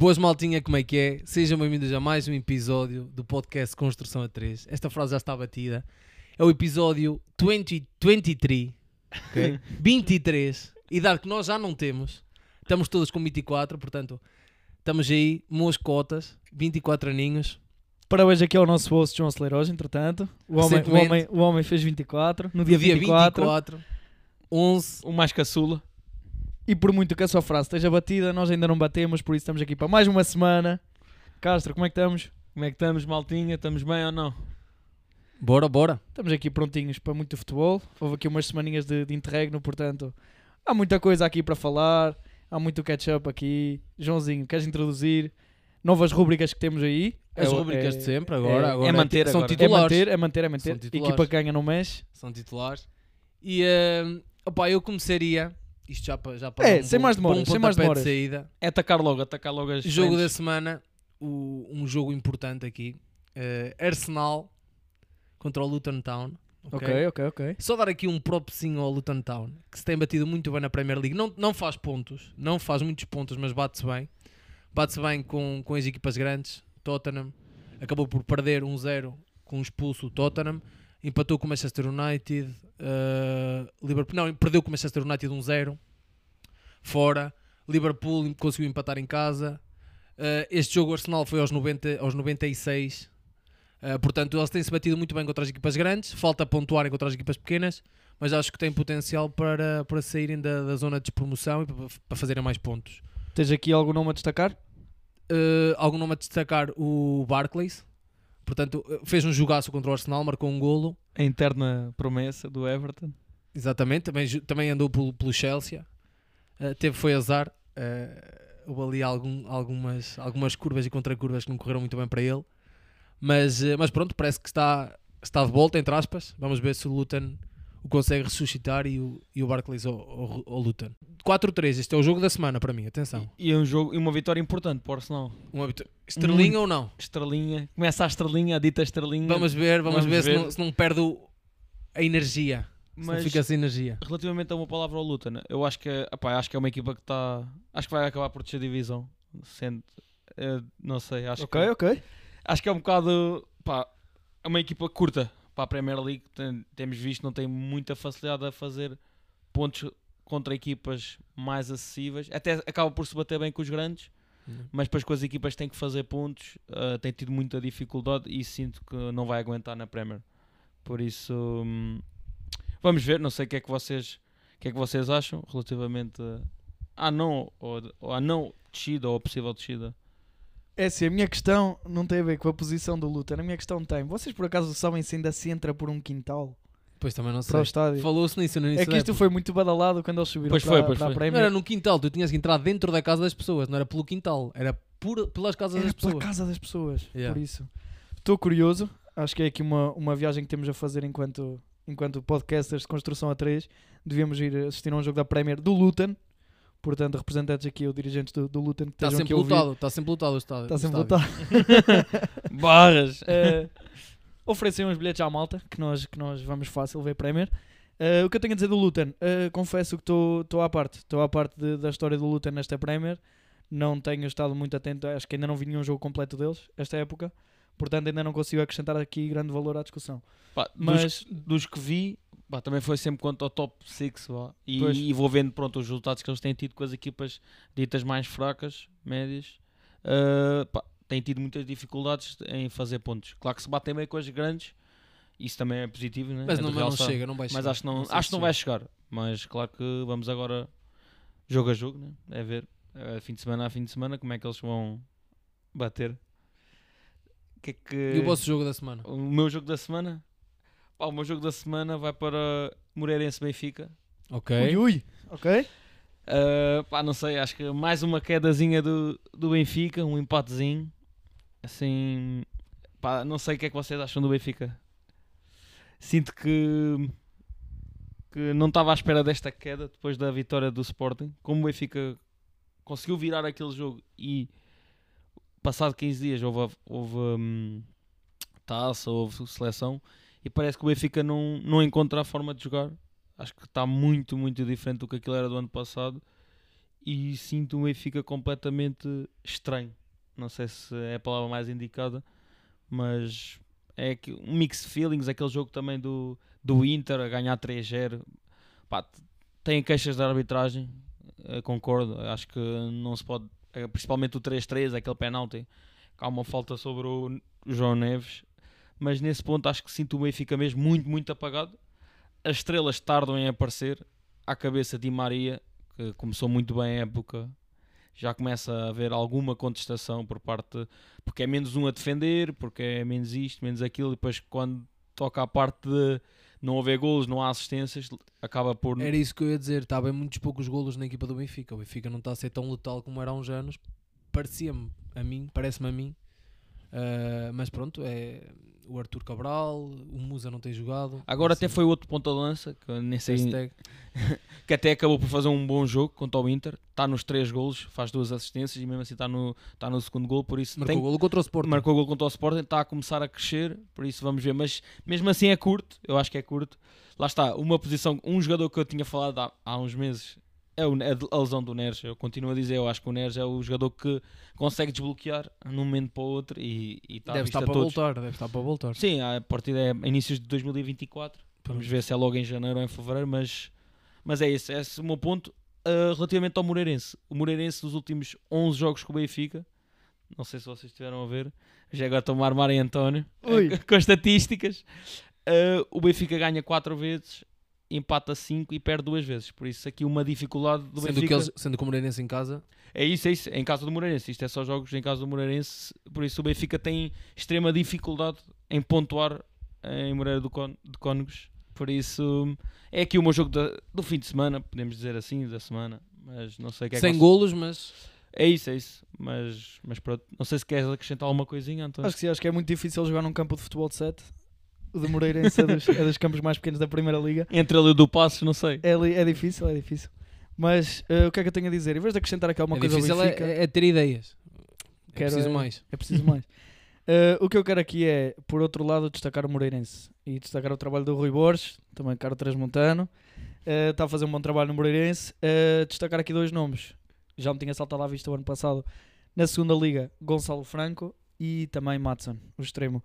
Boas maltinha, como é que é? Sejam bem-vindos a mais um episódio do podcast Construção a 3. Esta frase já está batida. É o episódio 2023, ok? 23. Idade que nós já não temos. Estamos todos com 24, portanto, estamos aí, moscotas, 24 aninhos. Parabéns aqui ao nosso host João Aceleros, entretanto. O homem, o, homem, o homem fez 24, no dia, Dia 24, 24, 11. O mais caçula. E por muito que a sua frase esteja batida, nós ainda não batemos, por isso estamos aqui para mais uma semana. Castro, como é que estamos? Como é que estamos, maltinha? Estamos bem ou não? Bora, bora. Estamos aqui prontinhos para muito futebol. Houve aqui umas semaninhas de, de interregno, portanto, há muita coisa aqui para falar. Há muito catch-up aqui. Joãozinho, queres introduzir novas rubricas que temos aí? As É rubricas é- de sempre, agora. é- agora é manter São agora. É titulares. manter, é manter, é manter. São titulares. Equipa que ganha não mexe. São titulares. E, uh, opá, eu começaria... Isto já para já para É, um sem bom- mais demoras, bom sem mais pontapé de saída. É atacar logo, atacar logo as Jogo da frentes. semana, o- um jogo importante aqui. eh, Arsenal contra o Luton Town. ok? Ok, ok, ok. Só dar aqui um propzinho ao Luton Town, que se tem batido muito bem na Premier League. Não, não faz pontos, não faz muitos pontos, mas bate-se bem. Bate-se bem com, com as equipas grandes. Tottenham acabou por perder 1-0 com um expulso o Tottenham. Empatou com o Manchester United. eh, Liverpool, não, perdeu com o Manchester United 1-0 fora. Liverpool conseguiu empatar em casa. Uh, este jogo Arsenal foi aos, 90, aos 96. Uh, portanto, eles têm-se batido muito bem contra as equipas grandes. Falta pontuarem contra as equipas pequenas. Mas acho que têm potencial para, para saírem da, da zona de despromoção e para, para fazerem mais pontos. Tens aqui algum nome a destacar? Uh, algum nome a destacar? O Barclays. Portanto, fez um jogaço contra o Arsenal, marcou um golo. A interna promessa do Everton. Exatamente, também, também andou pelo, pelo Chelsea. Uh, teve, foi azar. Uh, houve ali algum- algumas, algumas curvas e contracurvas que não correram muito bem para ele. Mas, uh, mas pronto, parece que está, está de volta, entre aspas. Vamos ver se o Luton o consegue ressuscitar e o, e o Barclays ao, ao, ao Luton. 4-3, este é o jogo da semana para mim, atenção. E é um jogo e uma vitória importante para o Arsenal. Uma Estrelinha ou não? Estrelinha. Começa a estrelinha, a dita estrelinha. Vamos ver, vamos, Vamos ver, Se, ver. não, se não perde o- a energia. Mas fica sem energia. relativamente a uma palavra ao Luton, eu acho que, é- epá, acho que é uma equipa que está. Acho que vai acabar por descer divisão. Sendo, eh, não sei, acho Ok, que. ok. acho que é um bocado pá, é uma equipa curta para a Premier League. Tem- temos visto não tem muita facilidade a fazer pontos contra equipas mais acessíveis. Até acaba por se bater bem com os grandes, mas depois com as equipas que têm que fazer pontos, ah, tem tido muita dificuldade e sinto que não vai aguentar na Premier. Por isso, hum, vamos ver. Não sei o que é que vocês, o que é que vocês acham relativamente a, à não ou, ou à não descida ou a possível descida. É assim, a minha questão não tem a ver com a posição do Luton. A minha questão tem. Vocês por acaso sabem se ainda se entra por um quintal Pois também não para o sei. estádio? Falou-se nisso no início É que isto foi muito badalado quando eles subiram Pois para, foi, pois para a foi. Não Premier. era no quintal, tu tinhas que entrar dentro da casa das pessoas, não era pelo quintal, era por, pelas casas Era das pela pessoas. casa das pessoas, Yeah. por isso. Estou curioso. Acho que é aqui uma, uma viagem que temos a fazer enquanto, enquanto podcasters de construção a 3. Devíamos ir assistir a um jogo da Premier do Luton. Portanto, representantes aqui, o dirigente do, do Luton que Está estejam sempre lutado, está sempre lutado o estádio. Está sempre lutado. Barras! Eh, oferecem uns bilhetes à malta que nós, que nós vamos fácil ver Premier. Eh, o que eu tenho a dizer do Luton, eh, confesso que estou à parte, estou à parte de- da história do Luton nesta Premier. Não tenho estado muito atento, acho que ainda não vi nenhum jogo completo deles esta época, portanto ainda não consigo acrescentar aqui grande valor à discussão. Pá, Mas- dos, dos que vi, pá, também foi sempre quanto ao top 6 vá. e, e vou vendo pronto, os resultados que eles têm tido com as equipas ditas mais fracas, médias. Ah, pá, têm tido muitas dificuldades em fazer pontos. Claro que se batem bem com as grandes, isso também é positivo, né? Mas É não, não chega, não vai chegar. Mas acho que não, sei acho que não vai chegar. Mas claro que vamos agora jogo a jogo, né? é ver eh, fim de semana a fim de semana como é que eles vão bater. O que é que... E o vosso jogo da semana? O meu jogo da semana? Pá, o meu jogo da semana vai para Moreirense Benfica. Ok. Ui, ui, ok? Uh, pá, não sei, acho que mais uma quedazinha do, do Benfica, um empatezinho. Assim, pá, não sei o que é que vocês acham do Benfica. Sinto que, que não estava à espera desta queda depois da vitória do Sporting. Como o Benfica conseguiu virar aquele jogo e passado 15 dias houve, houve hum, taça, houve seleção e parece que o Benfica não, não encontra a forma de jogar. Acho que está muito, muito diferente do que aquilo era do ano passado e sinto o Benfica completamente estranho. Não sei se é a palavra mais indicada, mas é que um mix feelings, aquele jogo também do, do Inter a ganhar 3-0. Pá, Tem queixas da arbitragem, eh, concordo. Acho que não se pode, principalmente o 3-3, aquele penalti, há uma falta sobre o João Neves. Mas nesse ponto acho que sinto o Benfica mesmo muito, muito apagado. As estrelas tardam em aparecer. À cabeça de Maria, que começou muito bem a época, já começa a haver alguma contestação por parte porque é menos um a defender, porque é menos isto, menos aquilo, e depois quando toca a parte de não haver golos, não há assistências, acaba por Era isso que eu ia dizer. Está muitos poucos golos na equipa do Benfica. O Benfica não está a ser tão letal como era há uns anos. Parecia-me a mim, parece-me a mim. Ah, mas pronto, é o Arthur Cabral, o Musa não tem jogado. Agora até Assim, foi outro ponta de lança, que, nem sei, hashtag. que até acabou por fazer um bom jogo contra o Inter, está nos três golos, faz duas assistências e mesmo assim está no, está no segundo gol, por isso Marcou tem, golo contra o Sport. marcou gol contra o Sporting, está a começar a crescer, por isso vamos ver, mas mesmo assim é curto, eu acho que é curto. Lá está, uma posição, um jogador que eu tinha falado há, há uns meses é é a lesão do Neres. Eu continuo a dizer, eu acho que o Neres é o jogador que consegue desbloquear num momento para o outro e, e está Deve estar para todos. voltar. Deve estar para voltar. Sim, a partir é inícios de 2024. Vamos ver se é logo em janeiro ou em fevereiro, mas, mas é esse, é esse o meu ponto. Uh, relativamente ao Moreirense, o Moreirense dos últimos 11 jogos com o Benfica, não sei se vocês estiveram a ver, já agora estou a armar em António, Ui. com as estatísticas. Uh, o Benfica ganha 4 vezes, empata 5 e perde 2 vezes. Por isso, aqui uma dificuldade do Sendo Benfica. que, eles, sendo que o Moreirense em casa, É isso, é isso. Em casa do Moreirense. Isto é só jogos em casa do Moreirense. Por isso o Benfica tem extrema dificuldade em pontuar em Moreira do Con de Cónegos. Por isso é aqui o meu jogo da- do fim de semana, podemos dizer assim, da semana. Mas não sei o que é que sem vocês- golos, mas É isso, é isso. Mas, mas pronto. Não sei se queres acrescentar alguma coisinha, António. Acho que sim, acho que é muito difícil jogar num campo de futebol de 7. O de Moreirense é dos, é dos campos mais pequenos da Primeira Liga. Entre ali o do Passos, não sei. É, é difícil, é difícil. Mas eh, o que é que eu tenho a dizer? Em vez de acrescentar aqui alguma é coisa ao difícil é, Benfica, é ter ideias. É Quero preciso é- mais. é preciso mais. Eh, o que eu quero aqui é, por outro lado, destacar o Moreirense e destacar o trabalho do Rui Borges, também caro Transmontano. Eh, Está a fazer um bom trabalho no Moreirense. Eh, destacar aqui dois nomes. Já me tinha saltado à vista o ano passado. Na segunda liga, Gonçalo Franco e também Matson, o extremo.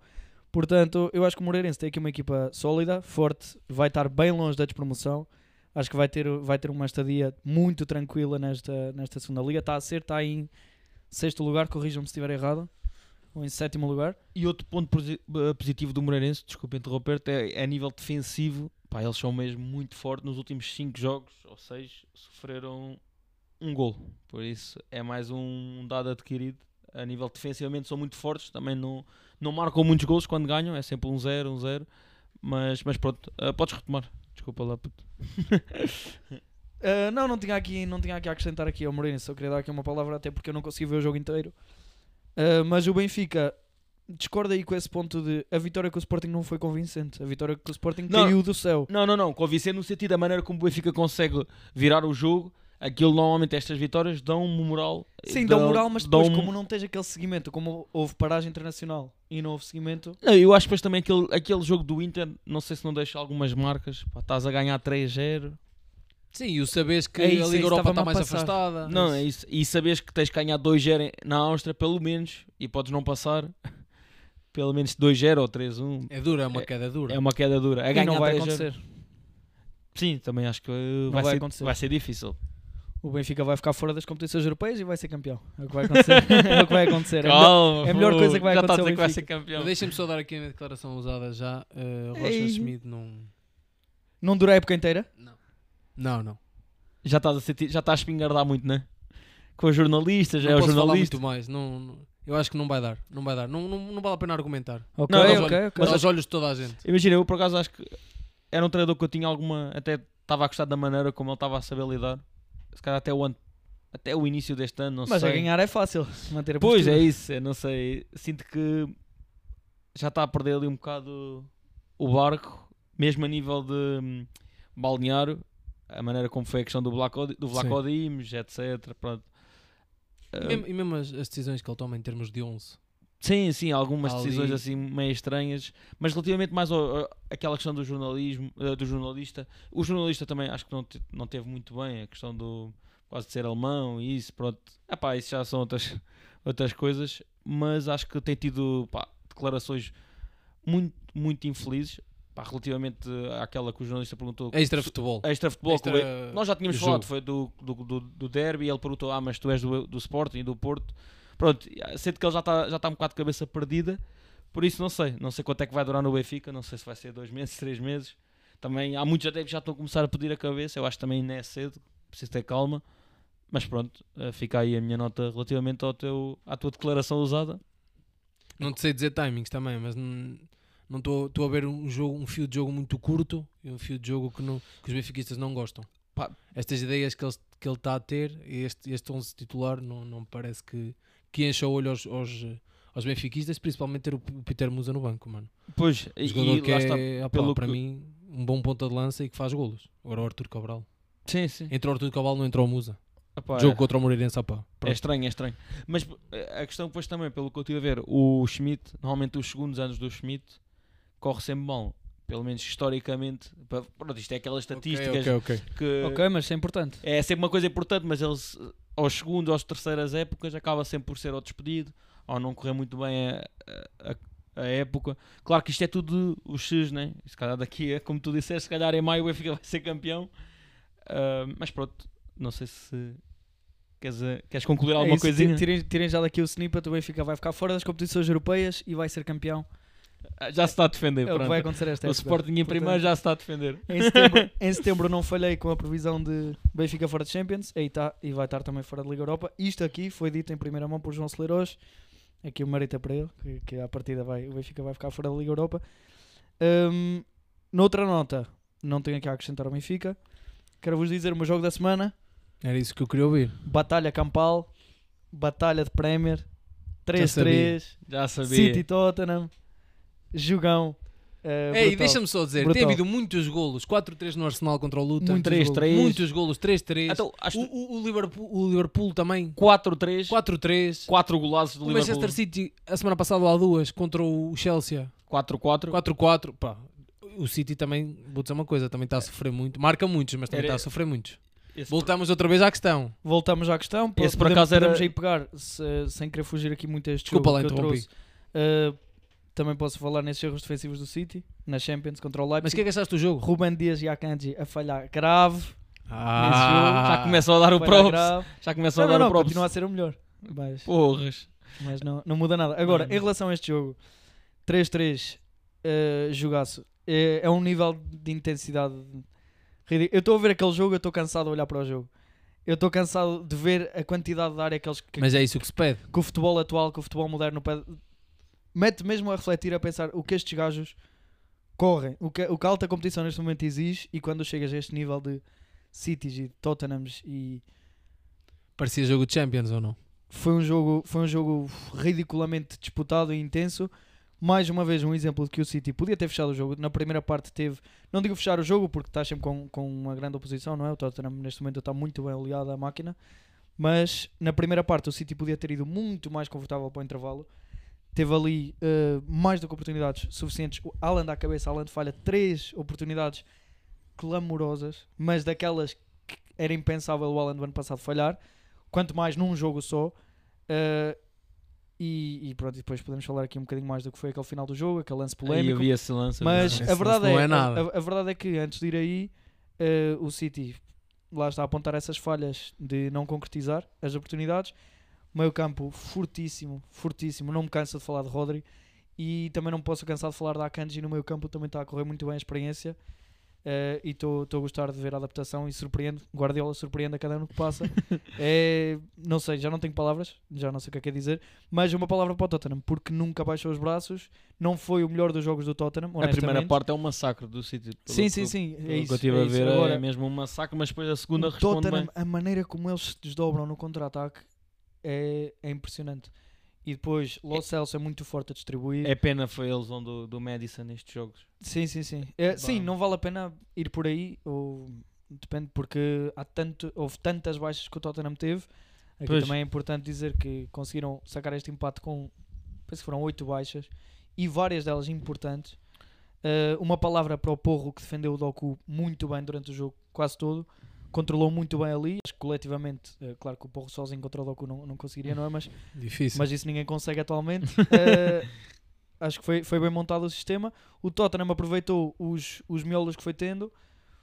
Portanto, eu acho que o Moreirense tem aqui uma equipa sólida, forte, vai estar bem longe da despromoção. Acho que vai ter, vai ter uma estadia muito tranquila nesta, nesta segunda liga. Está a ser, está em sexto lugar, corrijam-me se estiver errado. Ou em sétimo lugar. E outro ponto eh, positivo do Moreirense, desculpa interromper-te, é, é a nível defensivo. Pá, eles são mesmo muito fortes. Nos últimos 5 jogos, ou 6, sofreram um gol. Por isso é mais um dado adquirido. A nível defensivamente são muito fortes. Também não, não marcam muitos gols quando ganham. É sempre um 0, um 0. Mas, mas pronto, eh, podes retomar. Desculpa lá, puto. Uh, não, não tinha, aqui, não tinha aqui a acrescentar aqui ao Moreirense, só queria dar aqui uma palavra, até porque eu não consegui ver o jogo inteiro. Uh, mas o Benfica discorda aí com esse ponto de a vitória com o Sporting não foi convincente. A vitória com o Sporting Não. caiu do céu. Não, não, não. Convincente no sentido da maneira como o Benfica consegue virar o jogo. Aquilo normalmente, estas vitórias dão-me moral. Sim, dá moral, mas depois, como não tens aquele seguimento, como houve paragem internacional e não houve seguimento, Não, Eu acho que depois também aquele, aquele jogo do Inter, não sei se não deixa algumas marcas. Pá, estás a ganhar 3-0. Sim, e o saberes que É isso, a é Liga isso, Europa está a mais passar. afastada. Não, é isso. E sabes que tens que ganhar 2-0 em- na Áustria, pelo menos, e podes não passar. Pelo menos 2-0 ou 3-1. É dura, é uma É- queda dura. É uma queda dura. A e ganhar não vai 3-0. acontecer. Sim, também acho que vai vai, ser, acontecer. vai ser difícil. O Benfica vai ficar fora das competições europeias e vai ser campeão. É o que vai acontecer. é o que vai acontecer. É Calma, é a melhor pô, coisa que vai já está a acontecer dizer que vai ser campeão. Mas Deixem-me só dar aqui a minha declaração usada já. Uh, Rocha Ei. Schmidt não. Não dura a época inteira? Não, não. Já estás a, sentir, já estás a espingardar muito, né? Com os jornalistas, já não é o posso falar jornalista. muito mais. Não, não- eu acho que não vai dar. Não vai dar. Não, não, não vale a pena argumentar. Ok, Não, ok, mas ok. Mas aos olhos de toda a gente. Imagina, eu por acaso acho que era um treinador que eu tinha alguma. Até estava a gostar da maneira como ele estava a saber lidar. Se calhar até o, ano, até o início deste ano, não Mas a sei. ganhar é fácil. Manter a Pois postura. é isso, eu não sei. Sinto que já está a perder ali um bocado o barco, mesmo a nível de hum, balneário, a maneira como foi a questão do Vlaco, do Vlaco Dimes, etc. Pronto. E mesmo, e mesmo as, as decisões que ele toma em termos de 11. Sim, sim, algumas Ali- decisões assim meio estranhas, mas relativamente mais ao, a- àquela questão do jornalismo, eh, do jornalista, o jornalista também acho que não, te- não teve muito bem a questão do quase de ser alemão e isso, pronto. Epá, isso já são outras, outras coisas, mas acho que tem tido pá, declarações muito, muito infelizes pá, relativamente àquela que o jornalista perguntou. Extra futebol. Extra futebol, Extra nós já tínhamos jogo. falado, foi do, do, do, do derby, ele perguntou, ah, mas tu és do, do Sporting e do Porto. Pronto, sendo que ele já está já tá um bocado de cabeça perdida, por isso não sei, não sei quanto é que vai durar no Benfica, não sei se vai ser dois meses, três meses. Também há muitos adeptos que já estão a começar a pedir a cabeça, eu acho que também não é cedo, preciso ter calma. Mas pronto, eh, fica aí a minha nota relativamente ao teu, à tua declaração usada. Não te sei dizer timings também, mas não estou a ver um jogo, um fio de jogo muito curto e um fio de jogo que, não, que os benfiquistas não gostam. Pá. Estas ideias que ele que ele está a ter, este, este 11 titular, não, não me parece que, que encha o olho aos, aos, aos benfiquistas, principalmente ter o o Peter Musa no banco, mano. Pois, Um e, jogador e que lá está. é, pelo para que- mim, um bom ponta de lança e que faz golos. Agora o Arthur Cabral. Sim, sim. Entrou o Arthur Cabral, não entrou o Musa. Jogo é- contra o Moreirense, opá. É Pronto. estranho, é estranho. Mas eh, a questão depois também, pelo que eu estive a ver, o Schmidt, normalmente os segundos anos do Schmidt, corre sempre mal. Pelo menos historicamente. Pronto, isto é aquelas estatísticas Ok, ok, ok. que Ok, mas isso é importante. é sempre uma coisa importante, mas eles aos segundos, às terceiras épocas, acaba sempre por ser ou despedido, ou não correr muito bem a, a- a época. Claro que isto é tudo os X, né? Se calhar daqui, a- como tu disseste, se calhar em maio o Benfica vai ser campeão. Ah, mas pronto, não sei se queres, eh, queres concluir É alguma isso, coisinha. Tirem, tirem já daqui o snippet, o Benfica vai ficar fora das competições europeias e vai ser campeão. Ah, Já se está a defender. É o que vai acontecer esta o época. Sporting em primeiro já se está a defender. Em setembro, em setembro não falhei com a previsão de Benfica fora de Champions aí tá, e vai estar também fora da Liga Europa. Isto aqui foi dito em primeira mão por João Celeiros. Aqui o mérito é para ele, que, que à partida vai, o Benfica vai ficar fora da Liga Europa. Hum, noutra nota, não tenho aqui a acrescentar ao Benfica. Quero-vos dizer o meu jogo da semana: Era isso que eu queria ouvir. Batalha Campal, Batalha de Premier, sabia. 3-3, Já sabia. City Tottenham, jogão. eh, Ei, deixa-me só dizer, Brutal. tem havido muitos golos. 4-3 no Arsenal contra o Luton. Muitos 3-3. Muitos golos. 3-3. Então, acho o, o, o Liverpool, o Liverpool também. 4-3, 4-3. 4 golaços do O Liverpool. Manchester City, a semana passada, lá duas, contra o Chelsea. 4-4. 4-4. Pá, o City também, vou dizer uma coisa, também está a sofrer muito. Marca muitos, mas também Era- está a sofrer muitos. Esse Voltamos outra vez à questão. Voltamos à questão. Esse, por acaso, podemos aí pegar, se- sem querer fugir aqui muito a este Desculpa jogo lá, que eu interrompi. trouxe. eh, também posso falar nesses erros defensivos do City, na Champions contra o Mas o Leipzig. que é que achaste do jogo? Ruben Dias e Akanji a falhar grave. Já começou a dar o props. grave. Já começou Não, a não, dar não, o props. continua a ser o melhor. Mas, Porras. mas não, não muda nada. Agora, Mano. em relação a este jogo, 3-3, eh, jogaço. É, é um nível de intensidade ridículo. Eu estou a ver aquele jogo, eu estou cansado de olhar para o jogo. Eu estou cansado de ver a quantidade de área que, eles, que, Mas é isso que se pede. que o futebol atual, que o futebol moderno pede. Mete mesmo a refletir, a pensar o que estes gajos correm, o que, o que a alta competição neste momento exige e quando chegas a este nível de Cities e Tottenhams e Parecia jogo de Champions ou não? foi um jogo, foi um jogo ridiculamente disputado e intenso. Mais uma vez, um exemplo de que o City podia ter fechado o jogo. Na primeira parte teve, não digo fechar o jogo porque está sempre com, com uma grande oposição, não é? O Tottenham neste momento está muito bem aliado à máquina. Mas na primeira parte o City podia ter ido muito mais confortável para o intervalo. Teve ali eh, mais do que oportunidades suficientes. O Haaland à cabeça, Haaland falha três oportunidades clamorosas, mas daquelas que era impensável o Haaland do ano passado falhar. Quanto mais num jogo só. Uh, e, e pronto, depois podemos falar aqui um bocadinho mais do que foi aquele final do jogo, aquele lance Aí polémico. havia esse lance. Mas Esse a lance verdade, não é, é nada. A, a verdade é que antes de ir aí, uh, o City lá está a apontar essas falhas de não concretizar as oportunidades. Meio campo fortíssimo, fortíssimo. Não me canso de falar de Rodri e também não posso cansar de falar da Akanji no meio campo. Também está a correr muito bem a experiência. Uh, e estou a gostar de ver a adaptação e surpreende. Guardiola surpreende a cada ano que passa. é, não sei, já não tenho palavras, já não sei o que é que é dizer, mas uma palavra para o Tottenham, porque nunca baixou os braços, não foi o melhor dos jogos do Tottenham. A primeira parte é um massacre do City. pelo Sim, sim, sim. É que eu estive é a ver Agora, é mesmo um massacre, mas depois a segunda responde Tottenham, bem. a maneira como eles se desdobram no contra-ataque é, é impressionante. E depois, Lo Celso é muito forte a distribuir. É pena foi a lesão do, do Madison nestes jogos. Sim, sim, sim. É, sim, não vale a pena ir por aí, ou depende, porque há tanto, houve tantas baixas que o Tottenham teve. Aqui Pois. também é importante dizer que conseguiram sacar este empate com, penso que foram oito baixas, e várias delas importantes. Uh, uma palavra para o Porro que defendeu o Doku muito bem durante o jogo, quase todo. Controlou muito bem ali. Acho que coletivamente, eh, claro que o Porro sozinho contra o Doku não, não conseguiria, não é? Mas, Difícil. mas isso ninguém consegue atualmente. Eh, acho que foi, foi bem montado o sistema. O Tottenham aproveitou os, os miolos que foi tendo,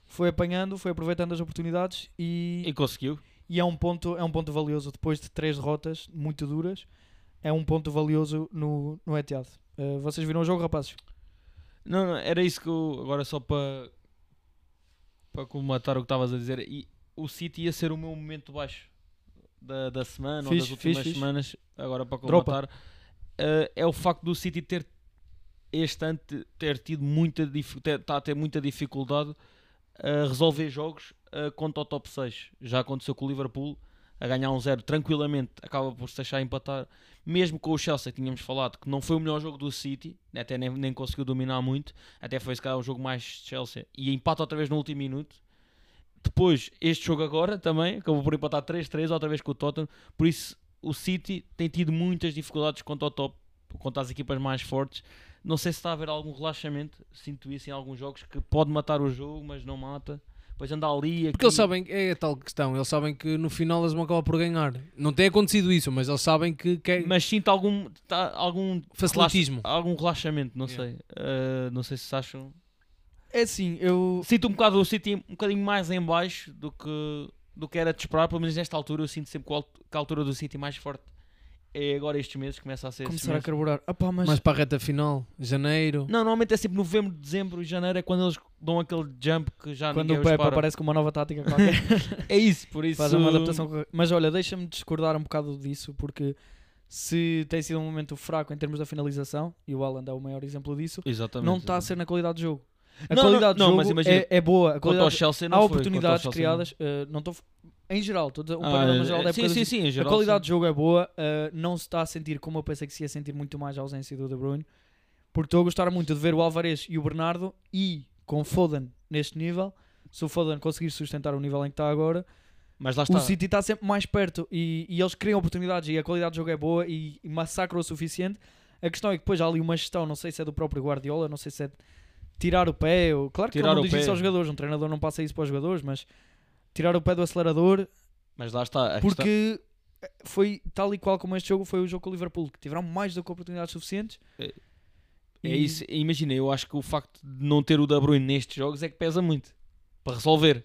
foi apanhando, foi aproveitando as oportunidades e, E conseguiu. e é, um ponto, é um ponto valioso depois de três derrotas muito duras. É um ponto valioso no, no Etihad. Eh, vocês viram o jogo, rapazes? Não, não, era isso que eu. Agora só para. Para comatar o que estavas a dizer. E o City ia ser o meu momento baixo da, da semana ou das últimas fixe, fixe. semanas. Agora para comatar. eh, é o facto do City ter. Este ano te- ter tido muita dif- ter- tá a ter muita dificuldade a resolver jogos eh, contra o top 6. Já aconteceu com o Liverpool a ganhar um zero tranquilamente, acaba por se deixar empatar. Mesmo com o Chelsea, tínhamos falado que não foi o melhor jogo do City, até nem, nem conseguiu dominar muito, até foi se calhar o jogo mais Chelsea, e empata outra vez no último minuto. Depois, este jogo agora também acabou por empatar 3-3, outra vez com o Tottenham. Por isso, o City tem tido muitas dificuldades contra o top, contra as equipas mais fortes. Não sei se está a haver algum relaxamento, sinto isso em alguns jogos, que pode matar o jogo, mas não mata. Depois anda ali. Porque eles aqui. sabem, é a tal questão, eles sabem que no final eles vão acabar por ganhar. Não tem acontecido isso, mas eles sabem que, que é Mas sinto algum, tá, algum facilitismo. relaxa- algum relaxamento, não Yeah. sei. Uh, não sei se acham. É assim, eu. Sinto um bocado o City um bocadinho mais em baixo do que, do que era de esperar, pelo menos nesta altura eu sinto sempre que a altura do City mais forte é agora estes meses, começa a ser Começar a carburar. Ah pá, mas, Mas para a reta final, janeiro. Não, normalmente é sempre novembro, dezembro e janeiro é quando eles dão aquele jump que já quando o Pepe para. aparece com uma nova tática qualquer, É isso, por isso. faz uma adaptação. correta. Mas olha, deixa-me discordar um bocado disso, porque se tem sido um momento fraco em termos da finalização, e o Haaland é o maior exemplo disso, Exatamente. não está a ser na qualidade de jogo. A Não, não, qualidade não, mas jogo imagina, é, é boa. A Quanto ao qualidade, Chelsea não há foi, oportunidades Chelsea criadas. eh, não estou em geral, estou a dizer, um não. panorama Ah, geral da época sim, do sim, sim, em A geral, qualidade de jogo é boa, uh, não se está a sentir como eu pensei que se ia sentir muito mais a ausência do De Bruyne, porque estou a gostar muito de ver o Alvarez e o Bernardo e com o Foden neste nível. Se o Foden conseguir sustentar o nível em que está agora, Mas lá está. o City está sempre mais perto e, e eles criam oportunidades e a qualidade de jogo é boa e, e massacram o suficiente. A questão é que depois há ali uma gestão, não sei se é do próprio Guardiola, não sei se é de tirar o pé, ou, claro que Tirar ele não o diz pé. isso aos jogadores, um treinador não passa isso para os jogadores, mas tirar o pé do acelerador Mas lá está. a questão- porque foi tal e qual como este jogo foi o jogo com o Liverpool, que tiveram mais do que oportunidades suficientes. É E- isso, imagina, eu acho que o facto de não ter o De Bruyne nestes jogos é que pesa muito para resolver.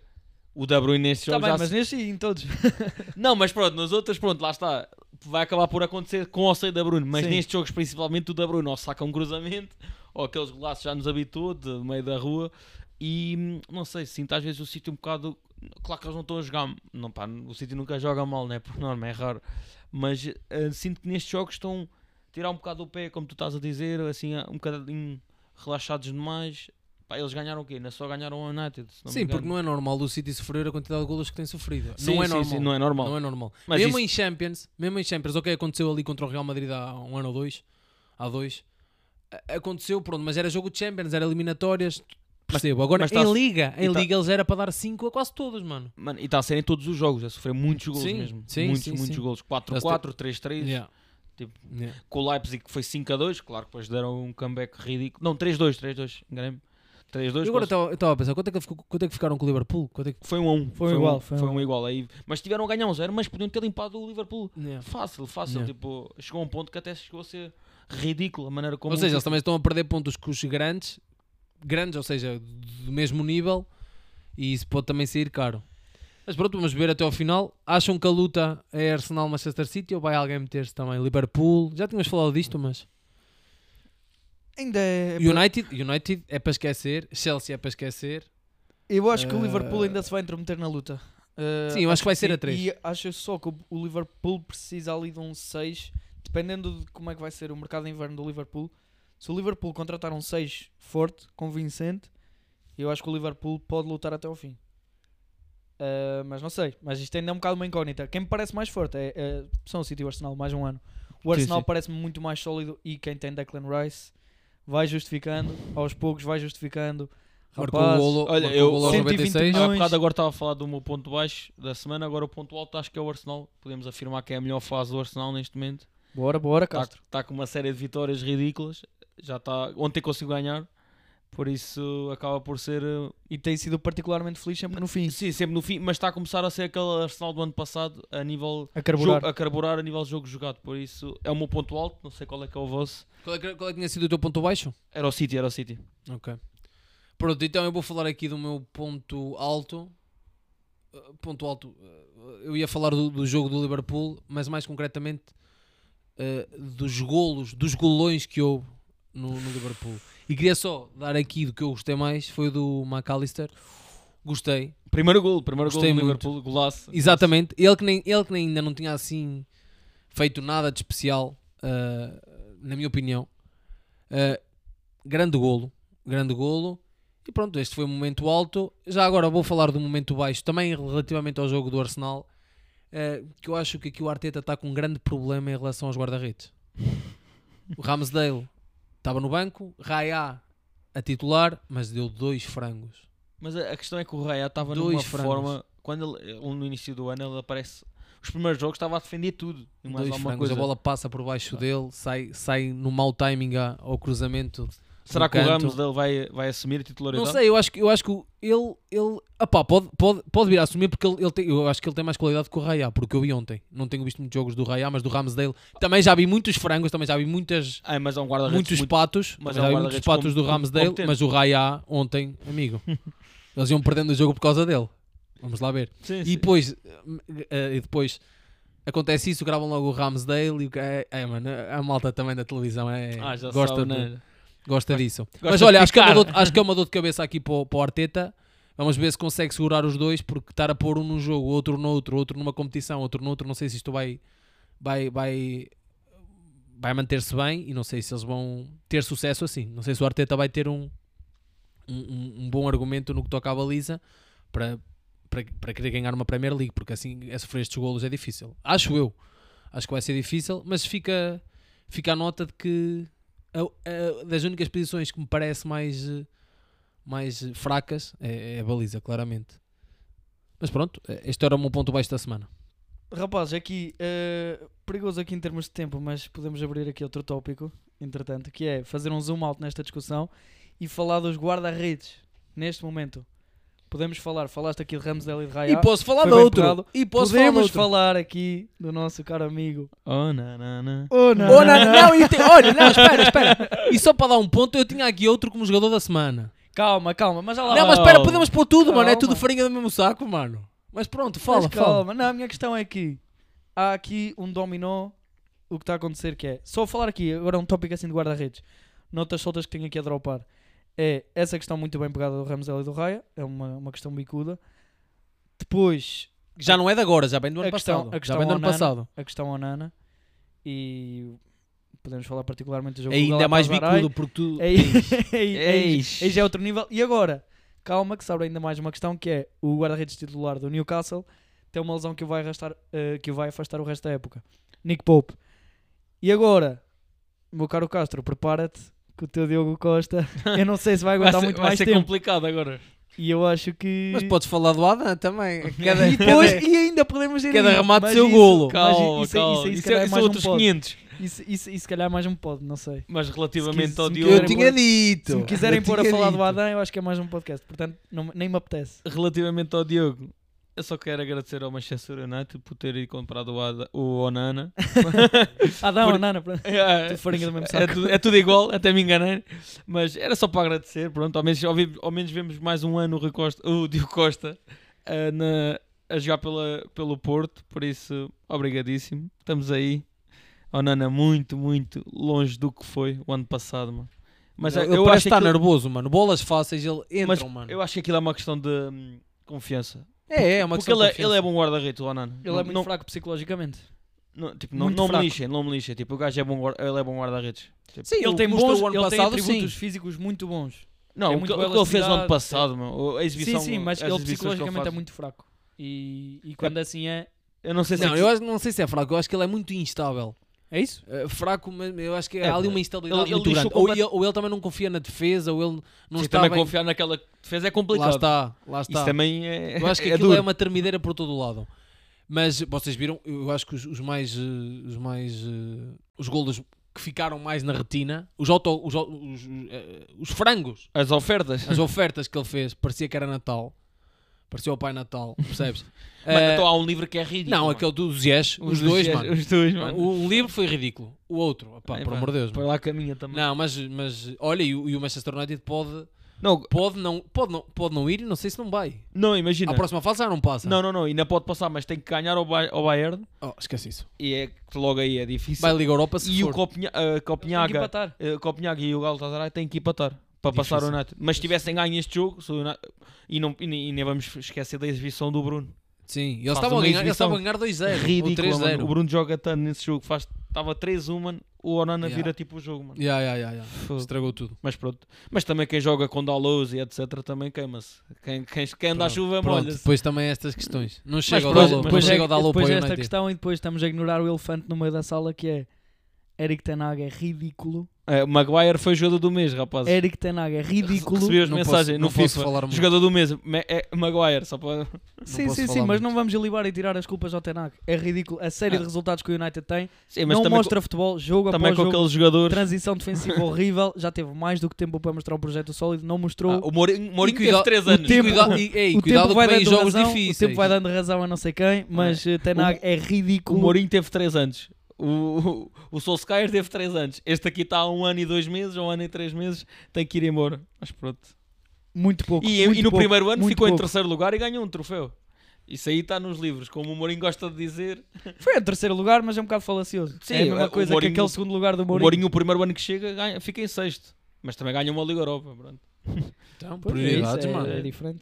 O De Bruyne nestes Tá jogos bem, já mas neste e em todos. Não, mas pronto, nos outros, pronto, lá está. Vai acabar por acontecer com ou sem De Bruyne, mas Sim. nestes jogos, principalmente o De Bruyne, ou saca um cruzamento, ou aqueles golaços já nos habituou de meio da rua. E hum, não sei, sinto às vezes o sítio um bocado. Claro que eles não estão a jogar. Não, pá, o sítio nunca joga mal, né? Por norma, é raro. Mas eh, sinto que nestes jogos estão a tirar um bocado o pé, como tu estás a dizer, assim, um bocadinho relaxados demais. Pá, eles ganharam o quê? Não é só ganharam o United. Sim, porque não é normal o City sofrer a quantidade de golos que tem sofrido. Sim, não é sim, normal. sim, não é normal. Não é normal. Mas mesmo isso- em Champions, mesmo em Champions, ok, aconteceu ali contra o Real Madrid há um ano ou dois, há dois. Aconteceu, pronto, mas era jogo de Champions, era eliminatórias, percebo. Agora mas em tá- Liga, em tá- Liga eles era para dar 5 a quase todos, mano. Mano, e está a ser em todos os jogos, a sofrer muitos gols Sim, mesmo. sim, muitos, sim, muitos sim. gols. 4-4, Eles 3-3. Yeah. Tipo, Yeah. Com o Leipzig que foi 5-2, claro que depois deram um comeback ridículo. Não, 3-2, 3-2, enganei-me. 3-2. E agora eu estava a pensar, quanto é, que, ficou- quanto é que ficaram com o Liverpool? Quanto é que... Foi um a um. Foi um igual, Um, foi foi um um igual. Aí, mas tiveram a ganhar um zero, mas podiam ter limpado o Liverpool. Yeah. Fácil, fácil. Tipo, chegou a um ponto que até chegou a ser ridículo a maneira como. Ou seja, o eles também estão a perder pontos com os grandes, grandes, ou seja, do mesmo nível, e isso pode também sair caro. Mas pronto, vamos ver até ao final. Acham que a luta é Arsenal-Manchester City ou vai alguém meter-se também? Liverpool? Já tínhamos falado disto, mas. Ainda é. United, United é para esquecer, Chelsea é para esquecer. Eu acho que o Eh, Liverpool ainda se vai intrometer na luta. Eh, Sim, eu acho que vai ser a três. E acho só que o- o Liverpool precisa ali de um 6, dependendo de como é que vai ser o mercado de inverno do Liverpool. Se o Liverpool contratar um 6 forte, convincente, eu acho que o Liverpool pode lutar até ao fim. Eh, mas não sei, mas isto ainda é um bocado uma incógnita. Quem me parece mais forte é, é- são o City e o Arsenal, mais um ano. O Arsenal parece-me muito mais sólido e quem tem Declan Rice vai justificando, aos poucos vai justificando. Marcou o golo, olha, eu- o golo aos 120 96. milhões. Há bocado agora estava a falar do meu ponto baixo da semana, agora o ponto alto acho que é o Arsenal. Podemos afirmar que é a melhor fase do Arsenal neste momento. Bora, bora, Está Castro. tá com uma série de vitórias ridículas. Já está. Ontem conseguiu ganhar. Por isso acaba por ser. eh, E tem sido particularmente feliz sempre no fim. Sim, sempre no fim, mas está a começar a ser aquele Arsenal do ano passado a nível. A carburar. jogo- a carburar a nível de jogo jogado. Por isso é o meu ponto alto, não sei qual é que é o vosso. Qual é, que, qual é que tinha sido o teu ponto baixo? Era o City, era o City. Ok. Pronto, então eu vou falar aqui do meu ponto alto. Uh, Ponto alto. uh, Eu ia falar do, do jogo do Liverpool, mas mais concretamente uh, dos golos, dos golões que houve no, no Liverpool. E queria só dar aqui do que eu gostei mais, foi o do McAllister. Gostei. Primeiro gol, primeiro gol Gostei do muito. Liverpool, golaço. Exatamente. Ele que, nem, ele que nem, ainda não tinha assim feito nada de especial, uh, na minha opinião. Uh, grande golo. Grande golo. E pronto, este foi o momento alto. Já agora vou falar do momento baixo, também relativamente ao jogo do Arsenal. uh, que eu acho que aqui o Arteta está com um grande problema em relação aos guarda-redes. O Ramsdale estava no banco, Raya a titular, mas deu dois frangos. Mas a, a questão é que o Raya estava Dois numa frangos. forma. Quando ele, ele, no início do ano, ele aparece. Os primeiros jogos estava a defender tudo. E mais dois alguma frangos, coisa. a bola passa por baixo dele, sai, sai no mau timing ao cruzamento. Será que o. Ramos dele vai, vai assumir a titularidade? Não sei, eu acho que, eu acho que ele, ele apá, pode, pode, pode vir a assumir porque ele, ele tem, eu acho que ele tem mais qualidade que o Raya, porque eu vi ontem. Não tenho visto muitos jogos do Raya, mas do Ramsdale também já vi muitos frangos, também já vi muitas, Ah, mas é um guarda-redes muitos muito- patos, mas é um já vi muitos patos com- do Ramsdale, competente. mas o Raya ontem, amigo, eles iam perdendo o jogo por causa dele. Vamos lá ver. Sim, E sim. depois, eh, e depois acontece isso, gravam logo o Ramsdale e o que é, é, mano, a malta também da televisão é, Ah, gosta, sabe, de- né? Gosta disso. gosta Mas olha, acho que, é dor, acho que é uma dor de cabeça aqui para o, para o Arteta. Vamos ver se consegue segurar os dois, porque estar a pôr um num jogo, outro noutro, outro numa competição, outro noutro, não sei se isto vai, vai, vai, vai manter-se bem e não sei se eles vão ter sucesso assim. Não sei se o Arteta vai ter um, um, um- bom argumento no que toca à baliza para, para, para querer ganhar uma Premier League, porque assim a sofrer estes golos é difícil. Acho eu. Acho que vai ser difícil, mas fica, fica a nota de que a- a- das únicas posições que me parece mais, mais fracas é, é a baliza, claramente. Mas pronto, este era o meu ponto baixo da semana. Rapaz, aqui, eh, perigoso aqui em termos de tempo, mas podemos abrir aqui outro tópico, entretanto, que é fazer um zoom out nesta discussão e falar dos guarda-redes neste momento. Podemos falar, falaste aqui de Ramsdale e de Raya. E posso falar de outro. pegado. E posso falar de Podemos outro. falar aqui do nosso caro amigo. Oh, não. Oh, não, Oh, não, não, e tem- olha, não, espera, espera. E só para dar um ponto, eu tinha aqui outro como jogador da semana. Calma, calma, mas já lá Não, mas espera, podemos pôr tudo, mano. É Calma. tudo farinha do mesmo saco, mano. Mas pronto, fala, Mas fala. calma, não, a minha questão é que há aqui um dominó, o que está a acontecer que é, só falar aqui, agora um tópico assim de guarda-redes, notas soltas que tenho aqui a dropar, é essa questão muito bem pegada do Ramsel e do Raya, é uma, uma questão bicuda. Depois, Já não é de agora, já vem do ano A questão- passado. a questão já vem do ano Onana. passado. a questão Onana, e podemos falar particularmente do jogo É do ainda mais bicudo porque tu. Aí já é outro nível. E agora, calma, que se abre ainda mais uma questão que é o guarda-redes titular do Newcastle tem uma lesão que o vai, arrastar, eh, que o vai afastar o resto da época. Nick Pope. E agora, meu caro Castro, prepara-te que o teu Diogo Costa, eu não sei se vai Vai aguentar ser, muito vai mais ser tempo. complicado agora. E eu acho que. Mas podes falar do Adam também. Cada, e, depois, cada- e ainda podemos ir cada remate Mas seu isso- golo. mas Calma, isso, calma. Isso, Isso, calhar é- é isso um outros pod. 500. Isso, isso, isso se calhar é mais um pod, não sei. Mas relativamente ao se me Diogo. eu tinha dito. Se me quiserem pôr a falar do. Adam, eu acho que é mais um podcast. Portanto, não, nem me apetece. Relativamente ao Diogo, eu só quero agradecer ao Manchester United por ter ido comprado o, Ada, o Onana. Adão, Por- Nana, pronto. É, Tudo farinha do mesmo é, saco. tudo, é tudo igual, até me enganei. Mas era só para agradecer. Pronto, ao menos, ao, vi- ao menos vemos mais um ano o, Rui Costa, o Diogo Costa ah, na- a jogar pela, pelo Porto. Por isso, obrigadíssimo. Estamos aí. Onana muito, muito longe do que foi o ano passado, mano. Mas Ele eu, parece acho estar que nervoso, mano. Bolas fáceis, ele entra, mas mano. eu acho que aquilo é uma questão de hum, confiança. É, é uma Porque questão ele, é, ele é bom guarda-redes, o Onana. Ele não, é muito não, fraco psicologicamente. não, tipo, não, muito não me lixem, não me lixem. Tipo, o gajo é bom, ele é bom guarda-redes. Tipo, Sim, Ele tem bons, ele tem passado, atributos sim. físicos muito bons. Não, Tem o que, o que ele fez no ano passado, meu, a exibição. sim, sim, mas as ele psicologicamente é muito fraco. E, e quando assim é. Eu não sei se Não, é eu acho- não sei se é fraco, eu acho que ele é muito instável. É isso? Eh, fraco, mas eu acho que É, há ali ele- uma instabilidade ele muito lixou grande. Ou ele, ou ele também não confia na defesa, ou ele não se está também bem... confiar naquela defesa é Lá complicado. está, lá está. Isso também é. Eu acho que é aquilo duro. é uma termideira por todo o lado. Mas vocês viram, eu acho que os, os mais. eh, Os mais. eh, Os golos que ficaram mais na retina, os, auto, os, os, eh, os frangos, As ofertas. as ofertas que ele fez, parecia que era Natal. Parecia o Pai Natal, percebes? Mano, Eh, então há um livro que é ridículo. não, mano. aquele dos Yes, os, dos dois, mano. Os dois, mano. O, um livro foi ridículo. O outro, opá, É, por amor de Deus. Mano. lá caminha também. Não, mas, mas olha, e o, e o Manchester United pode, Não, pode, não, pode, não, pode não ir e não sei se não vai. não, imagina. À próxima fase já não passa. Não, não, não. Ainda pode passar, mas tem que ganhar ao, ao Bayern. Oh, esquece isso. E é que logo aí é difícil. Vai Liga Europa se e for. o Copenha- uh, Tem que Copenhaga, empatar. uh, Copenhaga e o Galatasaray têm que empatar para Difícil. passar o United. Mas se tivessem ganho este jogo, se o United- e, não, e, nem- e nem vamos esquecer da exibição do Bruno. Sim, eles estavam a ganhar, estavam a ganhar 2-0 ou Ridículo, 3-0. mano. O Bruno joga tanto nesse jogo. Faz, estava 3-1, mano. O Onana Yeah. vira tipo o jogo, mano. Ya, ya, ya. Fogo. Estragou tudo. Mas pronto. Mas também quem joga com Dalloz e etc. também queima-se. Quem, quem, quem anda à chuva molha-se. depois também estas questões. Não chega ao mas não depois chega é, ao para depois o é esta United. questão e depois estamos a ignorar o elefante no meio da sala que é Eric Tenag é ridículo. É, o Maguire foi jogador do mês, rapaz. Eric Tenag é ridículo. Recebi as Não mensagens posso- no não posso FIFA. falar muito. Jogador do mês, é Maguire, só para. Sim, sim, sim, mas não vamos ilibar e tirar as culpas ao Tenag. É ridículo. A série Ah. de resultados que o United tem Sim, mas não mostra futebol, jogo com, também após com jogo. aqueles jogadores. Transição defensiva horrível. Já teve mais do que tempo para mostrar um projeto sólido. Não mostrou. Ah, o Mourinho, Mourinho cuida- teve 3 o anos. tempo- Cuidado. e- ei, o cuidado tempo vai dando jogos razão, difíceis. O tempo vai dando razão a não sei quem, mas eh, Tenag é O ridículo. Mourinho teve 3 anos. O, o, o Solskjaer teve 3 anos. Este aqui está há um ano e 2 meses, ou um ano e 3 meses. Tem que ir embora. Mas pronto. Muito pouco. E, muito e no pouco, primeiro ano ficou em pouco. terceiro lugar e ganhou um troféu. Isso aí está nos livros, como o Mourinho gosta de dizer. Foi em terceiro lugar, mas é um bocado falacioso. Sim, é a mesma o coisa Mourinho- que aquele segundo lugar do O Mourinho. Mourinho, o primeiro ano que chega, ganha- fica em sexto. Mas também ganha uma Liga Europa. Pronto. Então, prioridades, isso, é, mano. é diferente.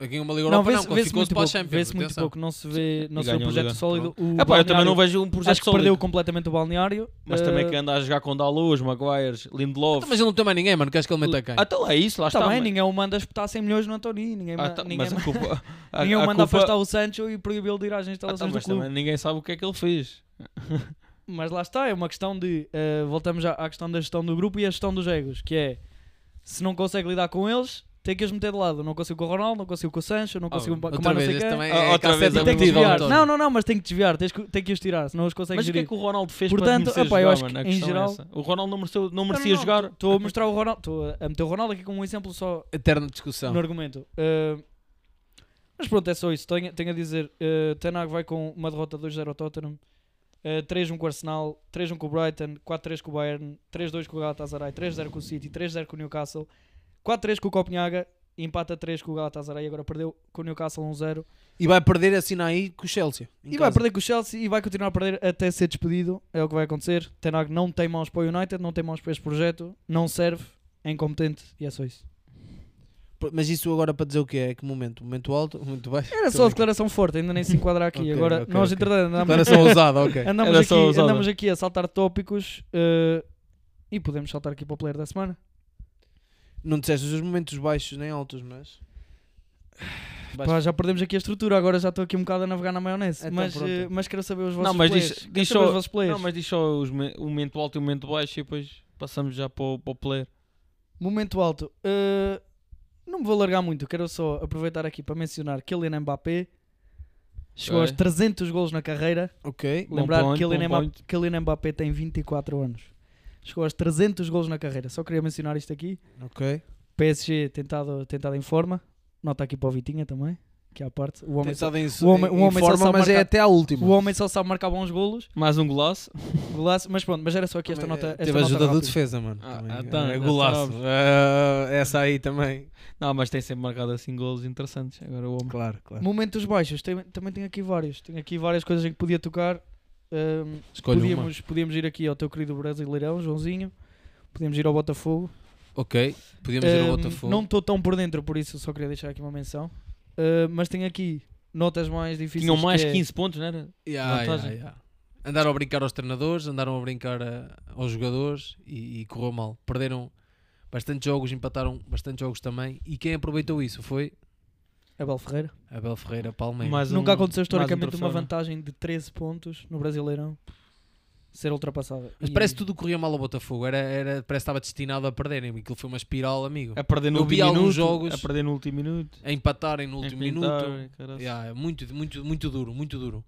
Aqui em uma Liga Não, Europa não, vê-se vê qualificou-se muito pouco. Champions. Vê-se muito pouco. Não se vê, não se vê um projeto Liga. sólido. O É pá, eu também não vejo um projeto Acho que sólido. perdeu completamente o balneário. Mas Eh, também que anda a jogar com Dalot, Maguires, Lindelof. Então, Mas ele não tem mais ninguém, mano. Queres que ele meta quem? Ah, então é isso, lá está. Também, mas- ninguém o manda espetar 100 milhões no Antoni. Ninguém, Ah, tá, ninguém, mas a culpa. a- ninguém a o manda culpa- afastar o Sancho e proibi-lo de ir às Ah, instalações tá, do mas clube. também ninguém sabe o que é que ele fez. Mas lá está, é uma questão de. eh, voltamos já à questão da gestão do grupo e a gestão dos egos, que é se não consegue lidar com eles, tem que os meter de lado. Não consigo com o Ronaldo, não consigo com o Sancho, não consigo com Outra mais não vez, sei quem. Ah, é outra vez é Tem que desviar. Não, não, não, mas tem que desviar. Que, tem que os tirar, senão os consegues Mas o que é que o Ronaldo fez Portanto, para eu jogar, acho mano? que em é geral- essa. O Ronaldo não mereceu, não Não, merecia não, não, jogar. Estou a mostrar o Ronaldo, estou a meter o Ronaldo aqui como um exemplo só Eterna discussão. no argumento. Uh, mas pronto, é só isso. Tenho, tenho a dizer: uh, Tenag vai com uma derrota 2-0 ao Tottenham, uh, 3-1 com o Arsenal, 3-1 com o Brighton, 4-3 com o Bayern, 3-2 com o Galatasaray, 3-0 com o City, 3-0 com o Newcastle, 4-3 com o Copenhaga, empata 3 com o Galatasaray, agora perdeu com o Newcastle 1-0. E vai perder assim aí com o Chelsea. E vai casa. perder com o Chelsea e vai continuar a perder até ser despedido. É o que vai acontecer. Tenag não tem mãos para o United, não tem mãos para este projeto, não serve, é incompetente e é só isso. Mas isso agora para dizer o que é? Que momento? Momento alto? Momento baixo? Era só a declaração forte, ainda nem se enquadra aqui. Ok, Agora, ok, nós ok. entretanto andamos, Declaração ousada, ok. andamos, Era aqui, andamos aqui a saltar tópicos eh, e podemos saltar aqui para o player da semana. Não disseste os momentos baixos nem altos, mas. Pá, já perdemos aqui a estrutura, agora já estou aqui um bocado a navegar na maionese. Então, mas, pronto. eh, mas quero saber os vossos Não, mas players. diz- Quero diz saber só- os vossos players. Não, mas diz só os me- o momento alto e o momento baixo e depois passamos já para o, para o player. Momento alto. eh, não me vou largar muito, quero só aproveitar aqui para mencionar Kylian Mbappé. Chegou Ok. aos 300 golos na carreira. Ok. Bom Lembrar que point, Kylian, bom Mbappé, point. Kylian Mbappé tem 24 anos. Chegou aos 300 golos na carreira. Só queria mencionar isto aqui. Ok. PSG tentado, tentado em forma. Nota aqui para o Vitinha também, que é a parte. O homem, só, Tentado em, o homem- o em homem só forma, sabe mas é marcar- até à última. o homem só sabe marcar bons golos. Mais um golaço. Golaço, mas pronto, mas era só aqui esta Também, nota. eh, Esta Teve a nota ajuda do rápida. defesa, mano. Ah, ah, então, é golaço. Ah, essa aí também. Não, mas tem sempre marcado assim golos interessantes. Agora o homem. Claro, claro. Momentos baixos, tem- também tenho aqui vários. Tenho aqui várias coisas em que podia tocar. Uma. podíamos, podíamos ir aqui ao teu querido brasileirão, Joãozinho. Podíamos ir ao Botafogo. Ok. Podíamos ir ao Botafogo. Não estou tão por dentro, por isso só queria deixar aqui uma menção. Ah, mas tenho aqui notas mais difíceis. Tinham mais que é- 15 pontos, não era? Ya, Vantagem. ya. Andaram a brincar aos treinadores, andaram a brincar a- aos jogadores e, e correu mal. Perderam bastante jogos, empataram bastante jogos também. E quem aproveitou isso foi Abel Ferreira. Abel Ferreira Palmeiras. Mais Nunca um- aconteceu um historicamente troféu, uma né? vantagem de 13 pontos no Brasileirão ser ultrapassada. Mas E- parece que tudo corria mal ao Botafogo. Era, era, parece que estava destinado a perderem. Aquilo foi uma espiral, amigo. A perder no Eu vi último alguns minuto. jogos- A perder no último minuto. A empatarem no último pintar, minuto. Ya, é muito, muito, muito duro, muito duro.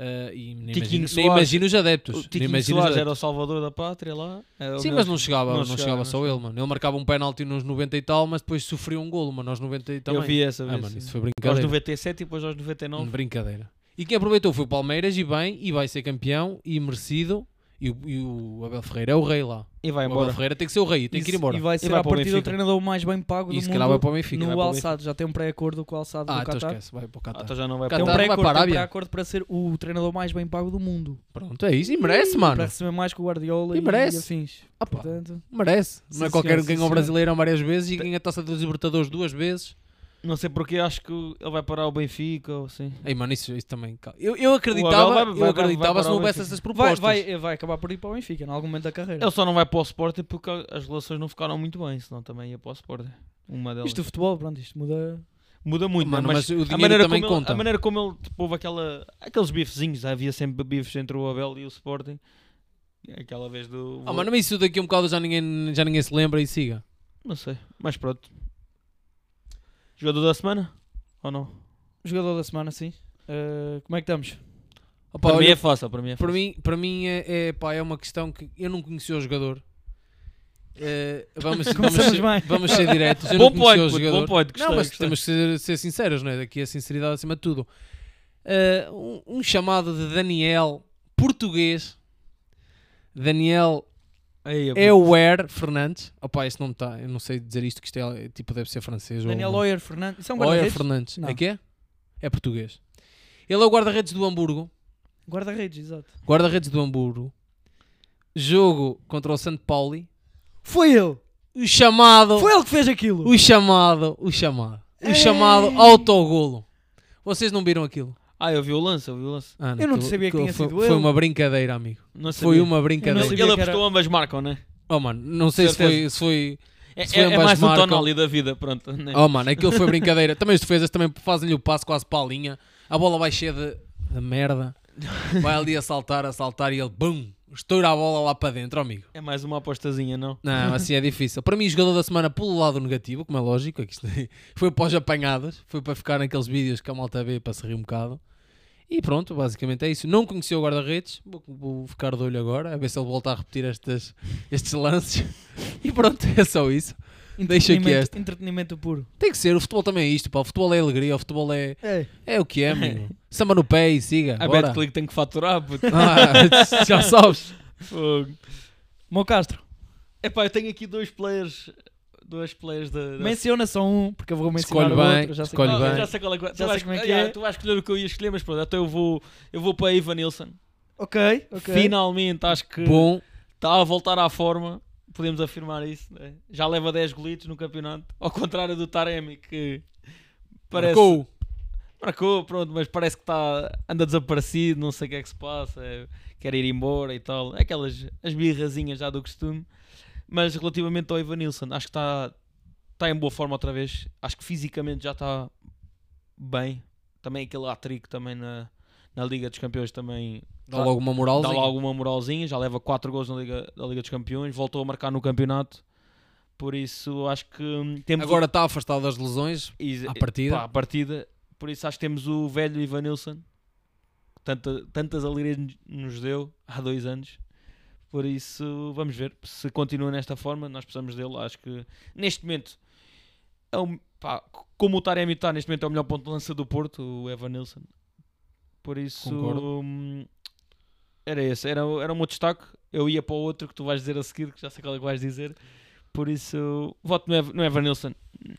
Uh, e nem, imagino os adeptos. O Tiquinho Soares era o salvador da pátria lá. O Sim, mas não chegava, não não, chegava, só ele, mano. Ele marcava um penalti nos 90 e tal, mas depois sofria um golo, mano, aos 90 e também. Eu vi essa ah, vez. mano, sim. isso foi Aos brincadeira. 97 e depois aos 99. Hum, Brincadeira. E quem aproveitou foi o Palmeiras e bem, e vai ser campeão e merecido. E o, e o Abel Ferreira é o rei lá. E vai O Abel embora. Ferreira tem que ser o rei, tem que ir Isso- embora. E vai ser vai a o partir do treinador mais bem pago do E se mundo calhar vai para o Benfica. no o Alçado. Já tem um pré-acordo com o Alçado Ah, do então Qatar. esquece, vai para o Ah, Qatar. então já não vai Qatar. Tem um para para a tem um pré-acordo para ser o treinador mais bem pago do mundo. Pronto, é isso. E merece, mano. Para receber mais que o Guardiola E e, merece. e afins. Ah, pá. Portanto, Merece. Sim, não é qualquer um que ganha o. Brasileirão várias vezes e ganha a taça dos Libertadores duas vezes. Não sei porque acho que ele vai parar o Benfica ou assim. Ei, mano, isso, isso também. Eu, eu O acreditava, vai- vai- eu acreditava vai se não o houvesse essas propostas. vai, vai acabar por ir para o Benfica, em algum momento da carreira. Ele só não vai para o Sporting porque as relações não ficaram muito bem, senão também ia para o Sporting. Uma delas. Isto do futebol, pronto, isto muda. Muda muito, Mano, né? mas o a dinheiro maneira também como ele- conta. a maneira como ele tipo, houve aquela, aqueles bifezinhos, havia sempre bifes entre o Abel e o Sporting. Aquela vez do. Ah, mano, mas isso daqui a um bocado já ninguém, já ninguém se lembra e siga. Não sei, mas pronto. Jogador da semana? Ou não? Jogador da semana, sim. Uh, como é que estamos? Opa, para mim olha, é fácil, para mim é para fácil. mim, para mim é, é, pá, é uma questão que eu não conheci o jogador. Eh, vamos, vamos, ser, vamos ser diretos. Eu Bom não point, o jogador. bom point, gostei, não, mas gostei. temos que ser, ser sinceros, não é? Daqui a sinceridade acima de tudo. Eh, um, um chamado de Daniel, português. Daniel Aí, Euer Fernandes. Opa, este não está. Eu não sei dizer isto, que isto é, tipo, deve ser francês. Daniel ou, Oyer Fernandes. Isso é um guarda-redes? Fernandes. Não. É que é? É português. Ele é o guarda-redes do Hamburgo. Guarda-redes, exato. Guarda-redes do Hamburgo. Jogo contra o Santo Pauli. Foi ele! O chamado. Foi ele que fez aquilo! O chamado. O chamado. O Ei. chamado autogolo. Vocês não viram aquilo? Ah, eu vi o lance, eu vi o lance. Ah, Eu não aquilo- sabia que tinha foi, sido Foi ele. uma brincadeira, amigo. Não Foi sabia. uma Eu brincadeira. não Ele, sabia ele que era- apostou ambas marcam, né? Oh, mano, não sei se foi, se foi. É, Se foi é, ambas é mais um marcam. Tonali da vida, pronto. Né? Oh, mano, aquilo foi brincadeira. também os defesas também fazem-lhe o passo quase para a linha. A bola vai cheia de, de merda. Vai ali a saltar, a saltar e ele, bum, estoura a bola lá para dentro, amigo. É mais uma apostazinha, não? Não, assim é difícil. Para mim, jogador da semana, pelo lado negativo, como é lógico, é que isto foi para os apanhados, foi para ficar naqueles vídeos que a malta vê para se rir um bocado. E pronto, basicamente é isso. Não conheci o guarda-redes, vou, vou ficar de olho agora, a ver se ele volta a repetir estes, estes lances. E pronto, é só isso. Deixa aqui Entretenimento- esta. Entretenimento puro. Tem que ser, o futebol também é isto, pá. o futebol é alegria, o futebol é, É. é o que é, amigo. Samba no pé e siga. A. BetClick tem que faturar, puto. Ah, já sabes. Fogo. Mo Castro, Epá, eu tenho aqui dois players. Dois players da. da- menciona só um, porque eu vou mencionar Escolhe o bem, outro. Já sei escolhe qual é. bem. já sei qual é. Já tu, vais, sei como é que é. tu vais escolher o que eu ia escolher, mas pronto, então eu vou, eu vou para Ivan Nilsson. Ok, ok. Finalmente acho que Bom, está a voltar à forma. Podemos afirmar isso. né? Já leva 10 golitos no campeonato. Ao contrário do Taremi, que parece. marcou. Marcou, pronto, mas parece que está anda desaparecido, não sei o que é que se passa, é, quer ir embora e tal. Aquelas as birrazinhas já do costume. Mas relativamente ao Ivan Nilsson, acho que está está em boa forma outra vez. Acho que fisicamente já está bem. Também aquele hat-trick também na, na Liga dos Campeões também Dá logo uma moral. dá logo uma moralzinha. Já leva 4 gols na Liga, da Liga dos Campeões, voltou a marcar no campeonato. Por isso acho que hum, temos Agora está afastado das lesões. e- À partida. pá, à partida. Por isso acho que temos o velho Ivan Nilsson. que Tanta, tantas alegrias nos deu há dois anos. Por isso, vamos ver. Se continua nesta forma, nós precisamos dele. Acho que neste momento, é um, pá, como o Taremi está, neste momento é o melhor ponto de lança do Porto, o Evan Nilsson. Por isso, hum, era esse. Era, era o meu destaque. Eu ia para o outro que tu vais dizer a seguir, que já sei qual é que vais dizer. Por isso, voto no, Ev no Evan Nilsson.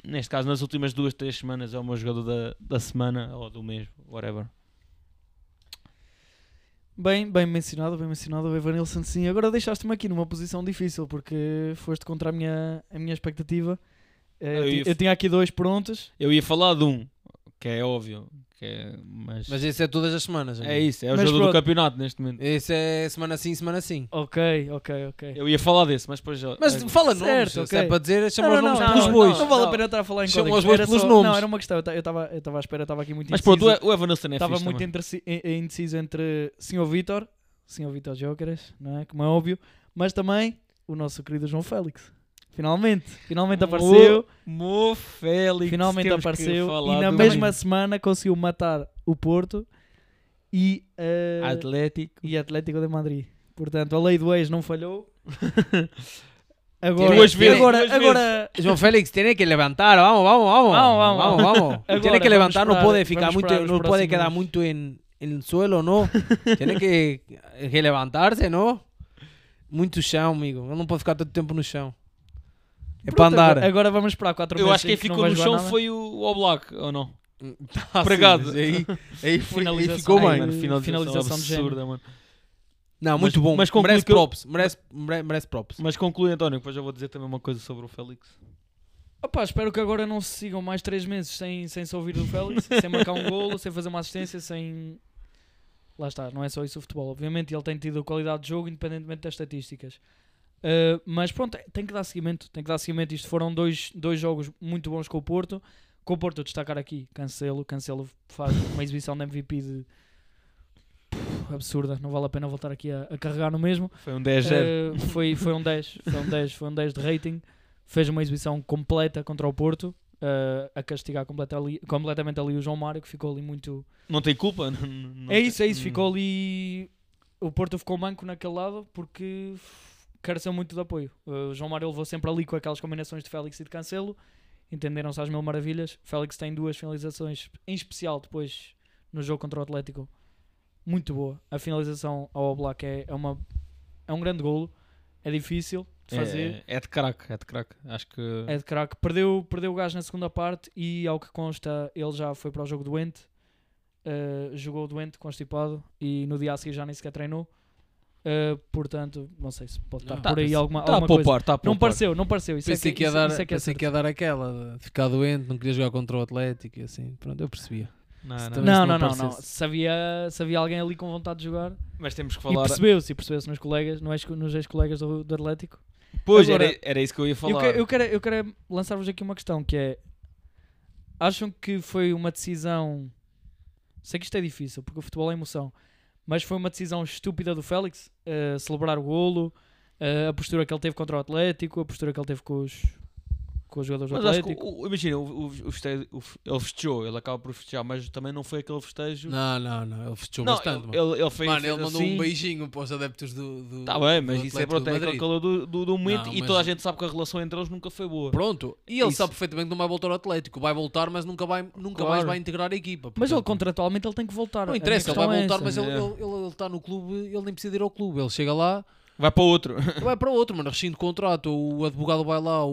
Neste caso, nas últimas duas, três semanas, é o meu jogador da, da semana ou do mês, whatever. Bem, bem mencionado, bem mencionado o Evan Nilsson, sim. Agora deixaste-me aqui numa posição difícil, porque foste contra a minha, a minha expectativa. Eh, Eu Eu, eu tinha aqui dois prontos. Eu ia falar de um, que é óbvio, que é, mas, Mas esse é todas as semanas. é amigo. isso, é o Mas jogador do pronto. campeonato neste momento. Esse é semana sim, semana sim. Ok, ok, ok. Eu ia falar desse, mas depois já. Mas é- fala Certo, nomes. ok. Se é para dizer, chama Não, os nomes não, pelos não, bois. Não vale a pena estar a falar em Chama código. os bois Era pelos só- nomes. Não, era uma questão. Eu estava eu estava à espera, estava aqui muito mas pronto, indeciso. o o Evan Nilsson é Estava fixe muito também. in- in- indeciso entre Sr. Vítor, Sr. Vítor Jóqueres, não é? Como é óbvio, mas também o nosso querido João Félix. Finalmente, finalmente apareceu, Mo Félix. finalmente apareceu e na mesma semana conseguiu matar o Porto e, uh, Atlético. e Atlético de Madrid. Portanto, a lei do ex não falhou. Agora, Duas vezes, agora, duas agora João Félix tiene que levantar, vamos, vamos, vamos. Vamos, vamos, vamos, vamos. Agora, tiene que levantar, esperar- puede ficar muito, no puede quedar muito en el suelo, no. tiene que, que levantarse, no. Muito chão, amigo. Ele não pode ficar tanto tempo no chão. É para andar. agora- Agora vamos esperar 4 Eu meses. acho que quem ficou vai no chão nada. foi o Oblak, ou não? Ah, Pregado. sim, aí, aí, foi, aí Finalização. ficou Ai, bem. mano. finalização, finalização absurda, mano. Não, muito Mas- bom. mas conclui merece que eu- props. Merece, mere- merece props. Mas conclui, António, depois eu vou dizer também uma coisa sobre o Félix. Opa, espero que agora não se sigam mais 3 meses sem, sem se ouvir do Félix, sem marcar um golo, sem fazer uma assistência, sem. Lá está, não é só isso o futebol. Obviamente ele tem tido qualidade de jogo, independentemente das estatísticas. Uh, mas pronto, tem que dar seguimento. Tem que dar seguimento. Isto foram dois, dois jogos muito bons com o Porto. Com o Porto, destacar aqui Cancelo. Cancelo faz uma exibição de MVP de. Absurda. Não vale a pena voltar aqui a, a carregar no mesmo. Foi um 10-0. Uh, foi, foi um 10, foi um 10, foi um 10 de rating. Fez uma exibição completa contra o Porto, uh, a castigar completa ali- completamente ali o João Mário, que ficou ali muito. Não tem culpa? Não- não é isso, é isso. Ficou ali. O Porto ficou manco naquele lado porque careceu muito de apoio. Uh, o João Mário levou sempre ali com aquelas combinações de Félix e de Cancelo. Entenderam-se às mil maravilhas. Félix tem duas finalizações, em especial depois no jogo contra o Atlético, muito boa. A finalização ao Black é, é, uma, é um grande golo. É difícil de fazer. É, é de craque, é de craque. Acho que. É de craque. Perdeu, perdeu o gás na segunda parte e, ao que consta, ele já foi para o jogo doente. Uh, jogou doente, constipado e no dia a seguir já nem sequer treinou. Uh, portanto, não sei se pode estar Não, por aí pensei- alguma, a alguma coisa. poupar, está a Não pareceu, não pareceu. Isso Pensei, é que ia isso- dar, isso é que é pensei certo. que ia dar aquela de ficar doente, não queria jogar contra o Atlético e assim. Pronto, eu percebia. Não, não. Não, se não, não não. Se havia, se havia alguém ali com vontade de jogar Mas temos que e falar. percebeu-se, e percebeu-se nos colegas, nos ex-colegas do, do Atlético. Pois, Agora- era, era isso que eu ia Eu, falar. que- eu quero, eu quero lançar-vos aqui uma questão que é acham que foi uma decisão sei que isto é difícil porque o futebol é emoção mas foi uma decisão estúpida do Félix eh, celebrar o golo eh, a postura que ele teve contra o Atlético a postura que ele teve com os, com os jogadores do Mas acho que, Atlético o- o- imagina, o, o, o festejo- ele festejou, ele acaba por festejar, mas também não foi aquele festejo. Não, não, não. Ele festejou Não, bastante. ele, mano. ele, ele fez, Mano, ele mandou assim. um beijinho para os adeptos do. do Tá bem, mas do isso é pronto, é aquele calor do, do, do momento Não, e mas- toda a gente sabe que a relação entre eles nunca foi boa. Pronto, e ele Isso. sabe perfeitamente que não vai voltar ao Atlético. Vai voltar, mas nunca, vai, nunca mais Claro. vai integrar a equipa. mas ele Portanto, contratualmente ele tem que voltar Não interessa, ele vai é voltar, essa. mas ele, É. ele, ele está no clube, ele nem precisa ir ao clube. Ele chega lá, Vai para outro. vai para outro, mano. Rescinde contrato, o advogado vai lá, o.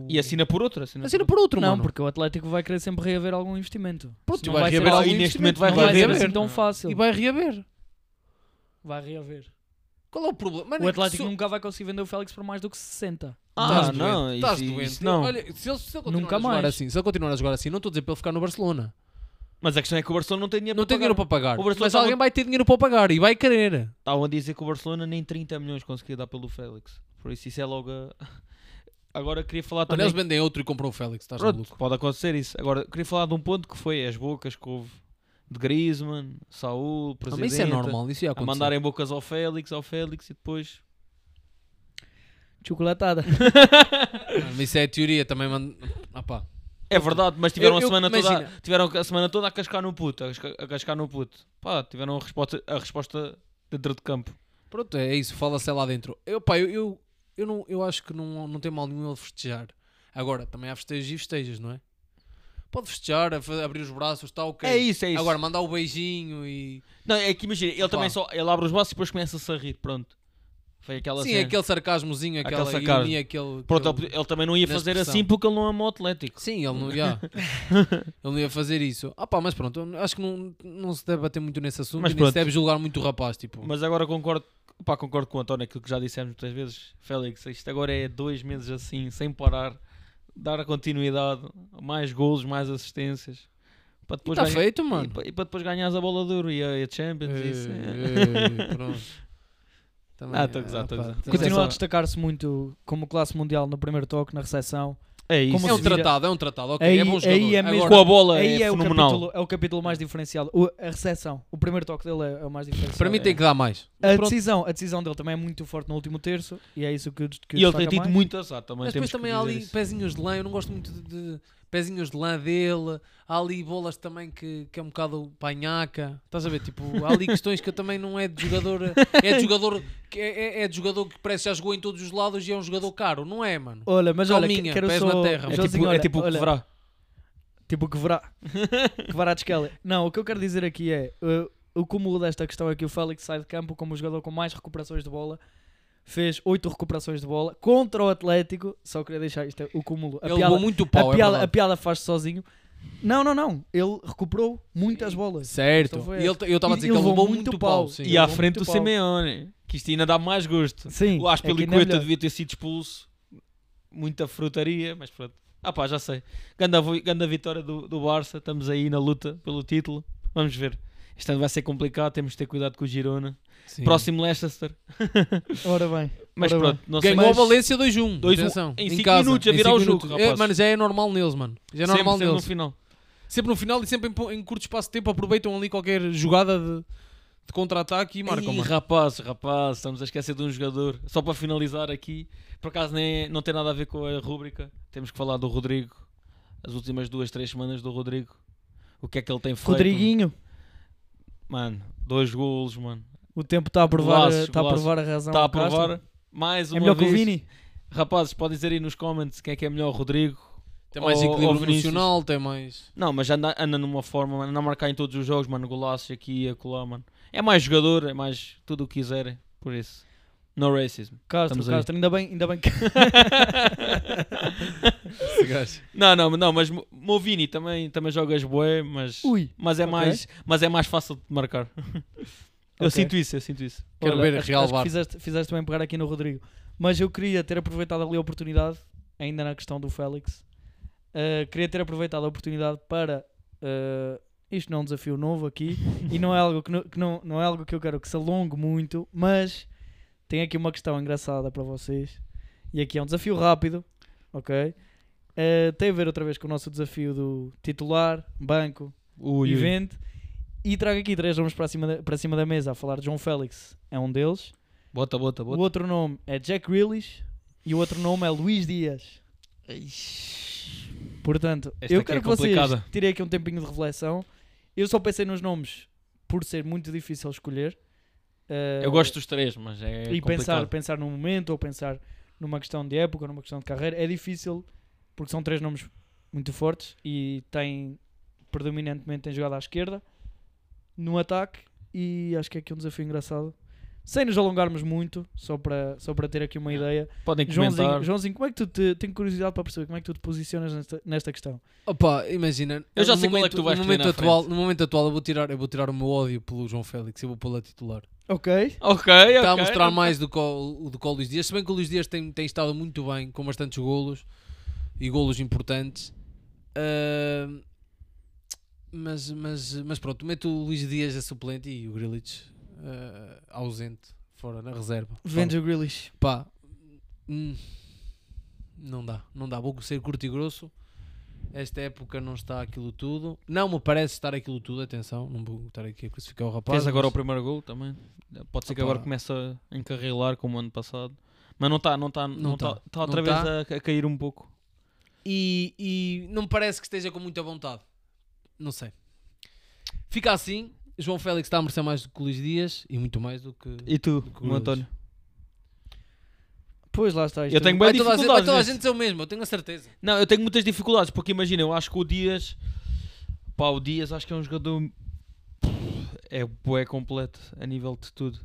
o... E assina por outro. Assina, Assina por outro, não mano. porque o Atlético vai querer sempre reaver algum investimento Pronto, Se não vai vai reaver assim- algum e neste investimento, momento vai não vai ser reaver. assim tão fácil E vai reaver. vai reaver Qual é o problema? Mano, o é Atlético se- nunca vai conseguir vender o Félix por mais do que 60 Ah, não, estás isso- não. Olha, se ele, se ele continuar Nunca a jogar mais. assim, se ele continuar a jogar assim, não estou a dizer para ele ficar no Barcelona. Mas a questão é que o Barcelona não tem dinheiro Não para tem dinheiro pagar. para pagar. O Barcelona Mas alguém vai ter dinheiro para pagar e vai querer. Estavam a dizer que o Barcelona nem 30 milhões conseguia dar pelo Félix. Por isso isso é logo a... Agora queria falar também... eles vendem outro e compram o Félix, estás Pronto, maluco? pode acontecer isso. Agora, queria falar de um ponto que foi as bocas que houve de Griezmann, Saúl, Ah, Presidente, mas isso é normal, isso ia a acontecer. mandarem bocas ao Félix, ao Félix e depois... chocolatada Ah, mas isso é a teoria também. Mand... Ah, pá. É verdade, mas tiveram, Eu- eu- a, semana toda, imagina. tiveram a semana toda a cascar no puto, a cascar, a cascar no puto. Pá, tiveram a resposta, a resposta dentro de campo. Pronto, é isso, fala-se lá dentro. Eu, pá, eu, eu, eu, não, eu acho que não, não tem mal nenhum ele festejar. Agora, também há festejos e festejos, não é? Pode festejar, abrir os braços, está ok. É isso, é isso. Agora, mandar o beijinho e. Não, é que imagina, ele Opa. também só ele abre os braços e depois começa-se a rir, ppronto. Foi aquela Sim, cena. aquele sarcasmozinho, Aquele aquela sarcasmo. ironia, aquele. Pronto, aquele- ele, também não ia na fazer expressão. assim porque ele não ama o Atlético. Sim, ele não ia. ele não ia fazer isso. Ah pá, mas pronto, eu acho que não, não se deve bater muito nesse assunto Mas e nem se pronto. deve julgar muito o rapaz, tipo. Mas agora concordo, pá, concordo com o António, aquilo que já dissemos muitas vezes. Félix, isto agora é dois meses assim, sem parar, dar a continuidade, mais golos, mais assistências. Para depois Está ganhar- tá feito, E, mano. pa- e para depois ganhares a bola de ouro e a, e a Champions. Isso. ei, pronto. Também, Ah, tô a gozar, continua só- a destacar-se muito como classe mundial no primeiro toque na recepção É isso. Como É um vira- tratado, é um tratado, ok. Aí- é bom aí jogador. é mesmo- Agora, com a bola aí é, é, o fenomenal. capítulo, é o capítulo mais diferenciado O- a recepção o primeiro toque dele é, é o mais diferenciado para mim tem que dar mais. a Pronto. decisão a decisão dele também é muito forte no último terço e é isso que, que E ele tem tido mais. muito azar também. Mas depois também há ali isso. pezinhos de lã. Eu não gosto muito de, de pezinhos de lã dele, há ali bolas também que, que é um bocado panhaca. Estás a ver? Tipo, há ali questões que eu também não é de jogador. É de jogador que, é, é de jogador que parece que já jogou em todos os lados e é um jogador caro, não é, mano? Olha, mas olha, Calminha, quero pés só... na terra. É Joãozinho, tipo, é olha, tipo o olha, que verá. Tipo que verá. que verá de Skelly. Não, o que eu quero dizer aqui é uh, o cúmulo desta questão é que o Félix sai de campo como o jogador com mais recuperações de bola. Fez 8 recuperações de bola contra o Atlético. Só queria deixar isto, é o cúmulo. A Ele piada, levou muito pau, a é piada, a piada faz-se sozinho. Não, não, não. Ele recuperou muitas bolas. Certo. Então E ele- eu estava a dizer que ele levou muito muito pau. sim. E à frente pau. Simeone, que isto ainda dá mais gosto. Sim. O é que ainda é devia ter sido expulso. Muita frutaria, mas pronto. Ah pá, já sei. Ganda, ganda vitória do, do Barça. Estamos aí na luta pelo título. Vamos ver. Este ano vai ser complicado. Temos de ter cuidado com o Girona. Sim. Próximo Leicester. Ora bem. Mas ora pronto, bem. Ganhou a Valência 2-1. 2-1 Atenção. em em cinco casa, minutos a virar o jogo. É, mano, já é normal neles, mano. Já é Sempre, normal sempre no neles. final. Sempre no final e sempre em, em curto espaço de tempo aproveitam ali qualquer jogada de, de contra-ataque e marcam. Ih, rapaz, rapaz, estamos a esquecer de um jogador. Só para finalizar aqui, por acaso nem, não tem nada a ver com a rúbrica. Temos que falar do Rodrigo. As últimas duas, três semanas do Rodrigo. O que é que ele tem feito? Rodriguinho, Mano, dois golos, mano. o tempo está a provar, Golaços, está a golaços. provar a razão. Está a Castro. provar mais uma É melhor que o vez. Vini. Rapazes, podem dizer aí nos comments quem é que é melhor, Rodrigo. Tem mais Ou- equilíbrio emocional, tem mais. Não, mas anda, anda numa forma, mano, anda a marcar em todos os jogos, mano, golaços aqui e acolá, mano. É mais jogador, é mais tudo o que quiserem, por isso. No racism. Castro, Estamos aí. Castro, ainda bem, ainda bem que. Esse gajo. Não, não, não, mas Mo- Movini também, também jogas bué, mas, Ui. mas, é ok. mais, mas é mais fácil de marcar. Eu Ok. sinto isso, eu sinto isso. Quero Olha, ver acho, Real acho que VAR. fizeste, fizeste bem pegar aqui no Rodrigo. Mas eu queria ter aproveitado ali a oportunidade, ainda na questão do Félix, uh, queria ter aproveitado a oportunidade para. uh, isto não é um desafio novo aqui e não é algo que, não, que não, não é algo que eu quero que se alongue muito, mas tem aqui uma questão engraçada para vocês. E aqui é um desafio rápido, ok? Uh, tem a ver outra vez com o nosso desafio do titular, banco, Ui, ui. evento. E trago aqui três nomes para cima, da, para cima da mesa a falar de João Félix, é um deles. Bota, bota, O bota. outro nome é Jack Grealish e o outro nome é Luís Dias. Portanto, Esta eu quero é que vocês tirem aqui um tempinho de reflexão. Eu só pensei nos nomes por ser muito difícil escolher. Eh, Eu gosto dos três, mas é e complicado. pensar, pensar num momento ou pensar numa questão de época, numa questão de carreira, é difícil porque são três nomes muito fortes e têm predominantemente têm jogado à esquerda no ataque e acho que é aqui um desafio engraçado. Sem nos alongarmos muito, só para, só para ter aqui uma ideia. Podem comentar. Joãozinho, Joãozinho, como é que tu te, tenho curiosidade para perceber como é que tu te posicionas nesta, nesta questão? Opa, imagina. Eu já sei qual é momento, que tu vais no momento na atual. No momento atual eu vou, tirar, eu vou tirar o meu ódio pelo João Félix, eu vou pô-lo a titular. Ok. Ok, ok. Está a mostrar mais do que o, do que o Luís Dias, se bem que o Luís Dias tem, tem estado muito bem, com bastantes golos e golos importantes. Ah, mas, mas, mas pronto, meto o Luís Dias a suplente e o Grilich ah, ausente, fora na reserva. Vendes o Grealish. Pá, hum, não dá, não dá. Vou ser curto e grosso. Esta época não está aquilo tudo. Não me parece estar aquilo tudo, atenção. Não vou estar aqui a crucificar o rapaz. Tens agora o mas- primeiro gol também. Pode ser que Opa. agora comece a encarrilar como o ano passado. Mas não está, não está, Não não está. tá. Está outra Não vez tá. a, cair um pouco. E, e não me parece que esteja com muita vontade. Não sei. Fica assim. João Félix está a merecer mais do que o Luís Dias e muito mais do que. E tu, o o. António? Pois lá está. isto Eu tenho bem a gente, vai dificuldades toda a gente dizer o mesmo, eu tenho a certeza. Não, eu tenho muitas dificuldades, porque imagina, eu acho que o Dias. Pá, o Dias acho que é um jogador. É bué completo a nível de tudo.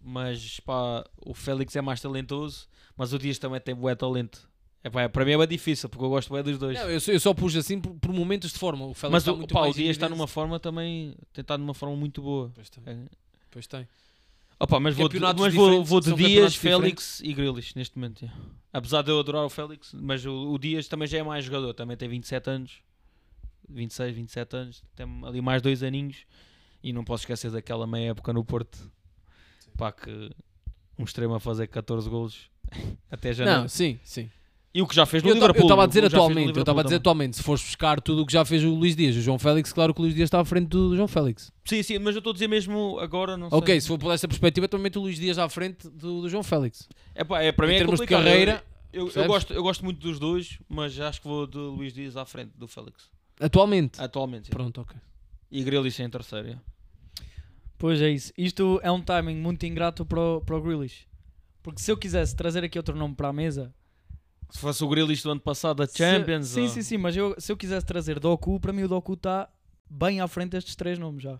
Mas pá, o Félix é mais talentoso, mas o Dias também tem bué talento. É, pá, para mim é bem difícil, porque eu gosto bué dos dois. Não, eu, só, eu só pus assim por, por momentos de forma. O Félix mas está o, muito pá, o Dias está numa forma também. Tem estado numa forma muito boa. Pois tem. É. Pois tem. Opa, mas vou, de, mas vou, vou de Dias, Félix e Grealish neste momento. yeah. Apesar de eu adorar o Félix, mas o, o Dias também já é mais jogador, também tem 27 anos, 26, 27 anos, tem ali mais dois aninhos e não posso esquecer daquela meia época no Porto. Pá, que um extremo a fazer 14 golos até janeiro. Não, sim, sim. E o que já fez no Eu Liverpool. eu estava a dizer atualmente, eu estava a dizer atualmente, se fores buscar tudo o que já fez o Luís Dias, o João Félix, claro que o Luís Dias está à frente do, João Félix. Sim, sim, mas eu estou a dizer mesmo agora, não sei. Ok, se for por essa perspectiva, também meto o Luís Dias à frente do, do João Félix. É, pá, é, para mim em é termos de carreira, Eu, eu, Percebes? gosto, eu gosto muito dos dois, mas acho que vou de Luís Dias à frente do Félix. Atualmente. Atualmente. sim. Pronto, ok. E Grealish em terceiro. é. Pois é isso. Isto é um timing muito ingrato para o, para o Grealish. Porque se eu quisesse trazer aqui outro nome para a mesa. Se fosse o Grealish do ano passado se- Champions. sim, ou- sim, sim. Mas eu- se eu quisesse trazer Doku, para mim o Doku está bem à frente destes três nomes já.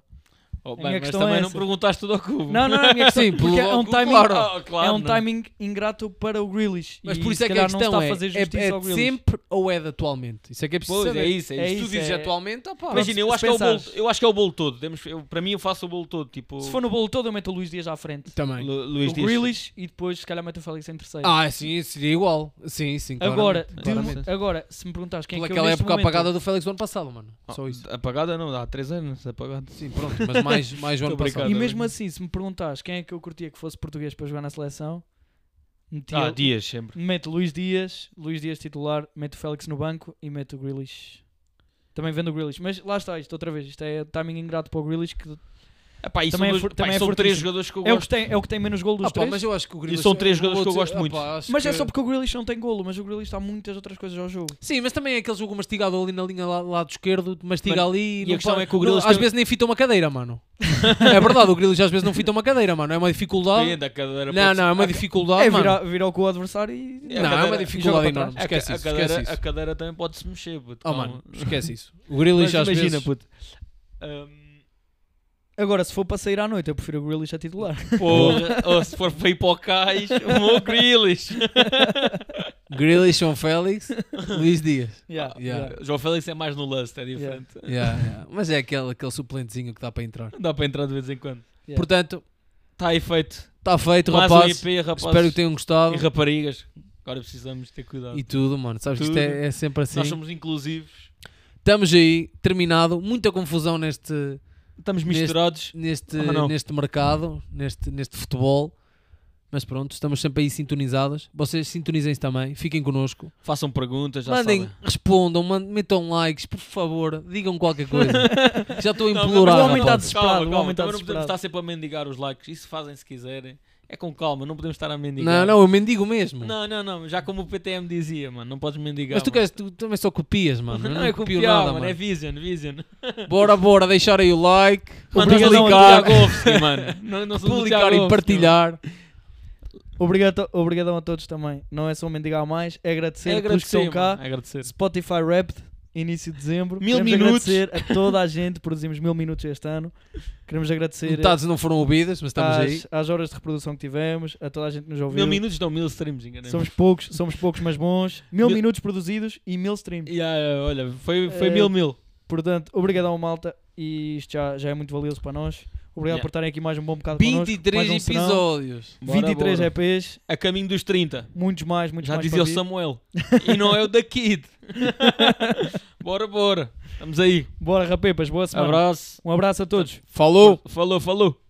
Oh, A bem, minha mas questão também é não perguntaste tudo ao cubo. Não, não, a minha questão Sim, porque é um pelo- timing, claro. Claro, é um não. timing ingrato para o Grealish. Mas e por isso é que a não questão está é, a fazer é, justiça é ao de sempre ou é de atualmente? Isso é que é preciso Pois, saber. é isso, é É isso. Se tu isso, dizes é- atualmente, opá, Imagina, eu acho, que é o bolo, eu acho que é o bolo todo. Temos, eu- para mim, eu faço o bolo todo. Tipo, Se for no bolo todo, eu meto o Luís Dias à frente. Também. Lu- Luís o Dias. Grealish e depois se calhar meto o Félix em terceiro. Ah, sim, seria igual. Sim, sim. agora, agora, se me perguntares quem é que eu aquela época apagada do Félix do ano passado, mano. Só isso. Apagada não, há 3 anos apagada. Sim, pronto, mas mais, mais o ano passado. E mesmo assim, se me perguntares quem é que eu curtia que fosse português para jogar na seleção, metia, Ah, Dias sempre. meto Luís Dias, Luís Dias titular, meto o Félix no banco e meto o Grealish. Também vendo o Grealish. Mas lá está isto outra vez. Isto é timing ingrato para o Grealish que Epá, e Também são, é dois- for- pá, também e é são três jogadores que eu é o que, gosto. tem, é o que tem menos gol dos Ah, pá, três. mas eu acho que o Grealish... são três eu vou jogadores que eu gosto muito. ah, pá, Mas é que- só porque o Grealish não tem golo, mas o Grealish está muitas outras coisas ao jogo. Sim, mas também é aquele jogo mastigado ali na linha lá- lado esquerdo, mastiga Mano, ali e a não questão pode- é que o não- Grealish às tem- vezes nem fita uma cadeira, mano. é verdade, o Grealish às vezes não fita uma cadeira, mano. É uma dificuldade. Depende, a cadeira Não, pode não, é uma dificuldade, É mano. virar, virar com o adversário e. É, Não, a é uma dificuldade enorme. A, Esquece a isso, esquece a isso. cadeira também pode-se mexer. puto, Oh, mano, esquece isso. O Grealish Mas às imagina, vezes... puto. Agora, se for para sair à noite, eu prefiro o Grealish a titular. porra, ou se for para ir para o cais, o meu Grealish. Grealish on Félix, Luís Dias. Yeah, Yeah. yeah. João Félix é mais no lust, é diferente. Yeah, yeah. Mas é aquele, aquele suplentezinho que dá para entrar. Dá para entrar de vez em quando. Yeah. Portanto, Está aí feito. está feito, Mais um rapaz. IP, rapazes. Espero que tenham gostado. E raparigas. Agora precisamos ter cuidado. E tudo, mano. Sabes que isto Tudo. é, é sempre assim. Nós somos inclusivos. Estamos aí, terminado. Muita confusão neste, Estamos Neste- misturados. neste, Ah, não. neste mercado, neste, neste futebol. Mas pronto, estamos sempre aí sintonizados. Vocês sintonizem-se também, fiquem connosco. Façam perguntas, já Mandem, sabem. respondam, mandem, metam likes, por favor, digam qualquer coisa. Já estou a Não, implorar. mas o homem está desesperado, Calma, o calma. homem está Também não podemos desesperado. estar sempre a mendigar os likes. Isso fazem se quiserem. É com calma, não podemos estar a mendigar. Não, não, eu mendigo mesmo. Não, não, não. Já como o PTM dizia, mano. Não podes mendigar. Mas tu, queres, tu também só copias, mano. Não, não, é copio copiar, nada, mano. mano. É Vision, Vision. Bora, bora, deixar aí o like, mano. Não, não publicar Tiago e partilhar. Obrigado, obrigadão a todos também. Não é só mendigar mais, é agradecer É a todos que agradecer, estão cá. É agradecer. Spotify Wrapped, início de dezembro. Mil Queremos minutos. agradecer a toda a gente. Produzimos mil minutos este ano. Queremos agradecer Metades não foram ouvidas, mas estamos aí. às, às horas de reprodução que tivemos, a toda a gente que nos ouviu. Mil minutos não, mil streams. Somos poucos, somos poucos, mas bons. Mil, Mil- minutos produzidos e mil streams. Yeah, yeah, olha, foi, foi Eh, mil, mil. Portanto, obrigadão, malta. E isto já, já é muito valioso para nós. Obrigado Yeah. por estarem aqui mais um bom bocado connosco. 23 mais um episódios. Bora, 23 bora. EPs, A caminho dos 30. muitos mais, muitos Já mais dizia para o. Samuel. e não é o da Kid. bora, bora. Estamos aí. Bora, rapepas, boa semana. Abraço. Um abraço a todos. Falou! Falou, falou.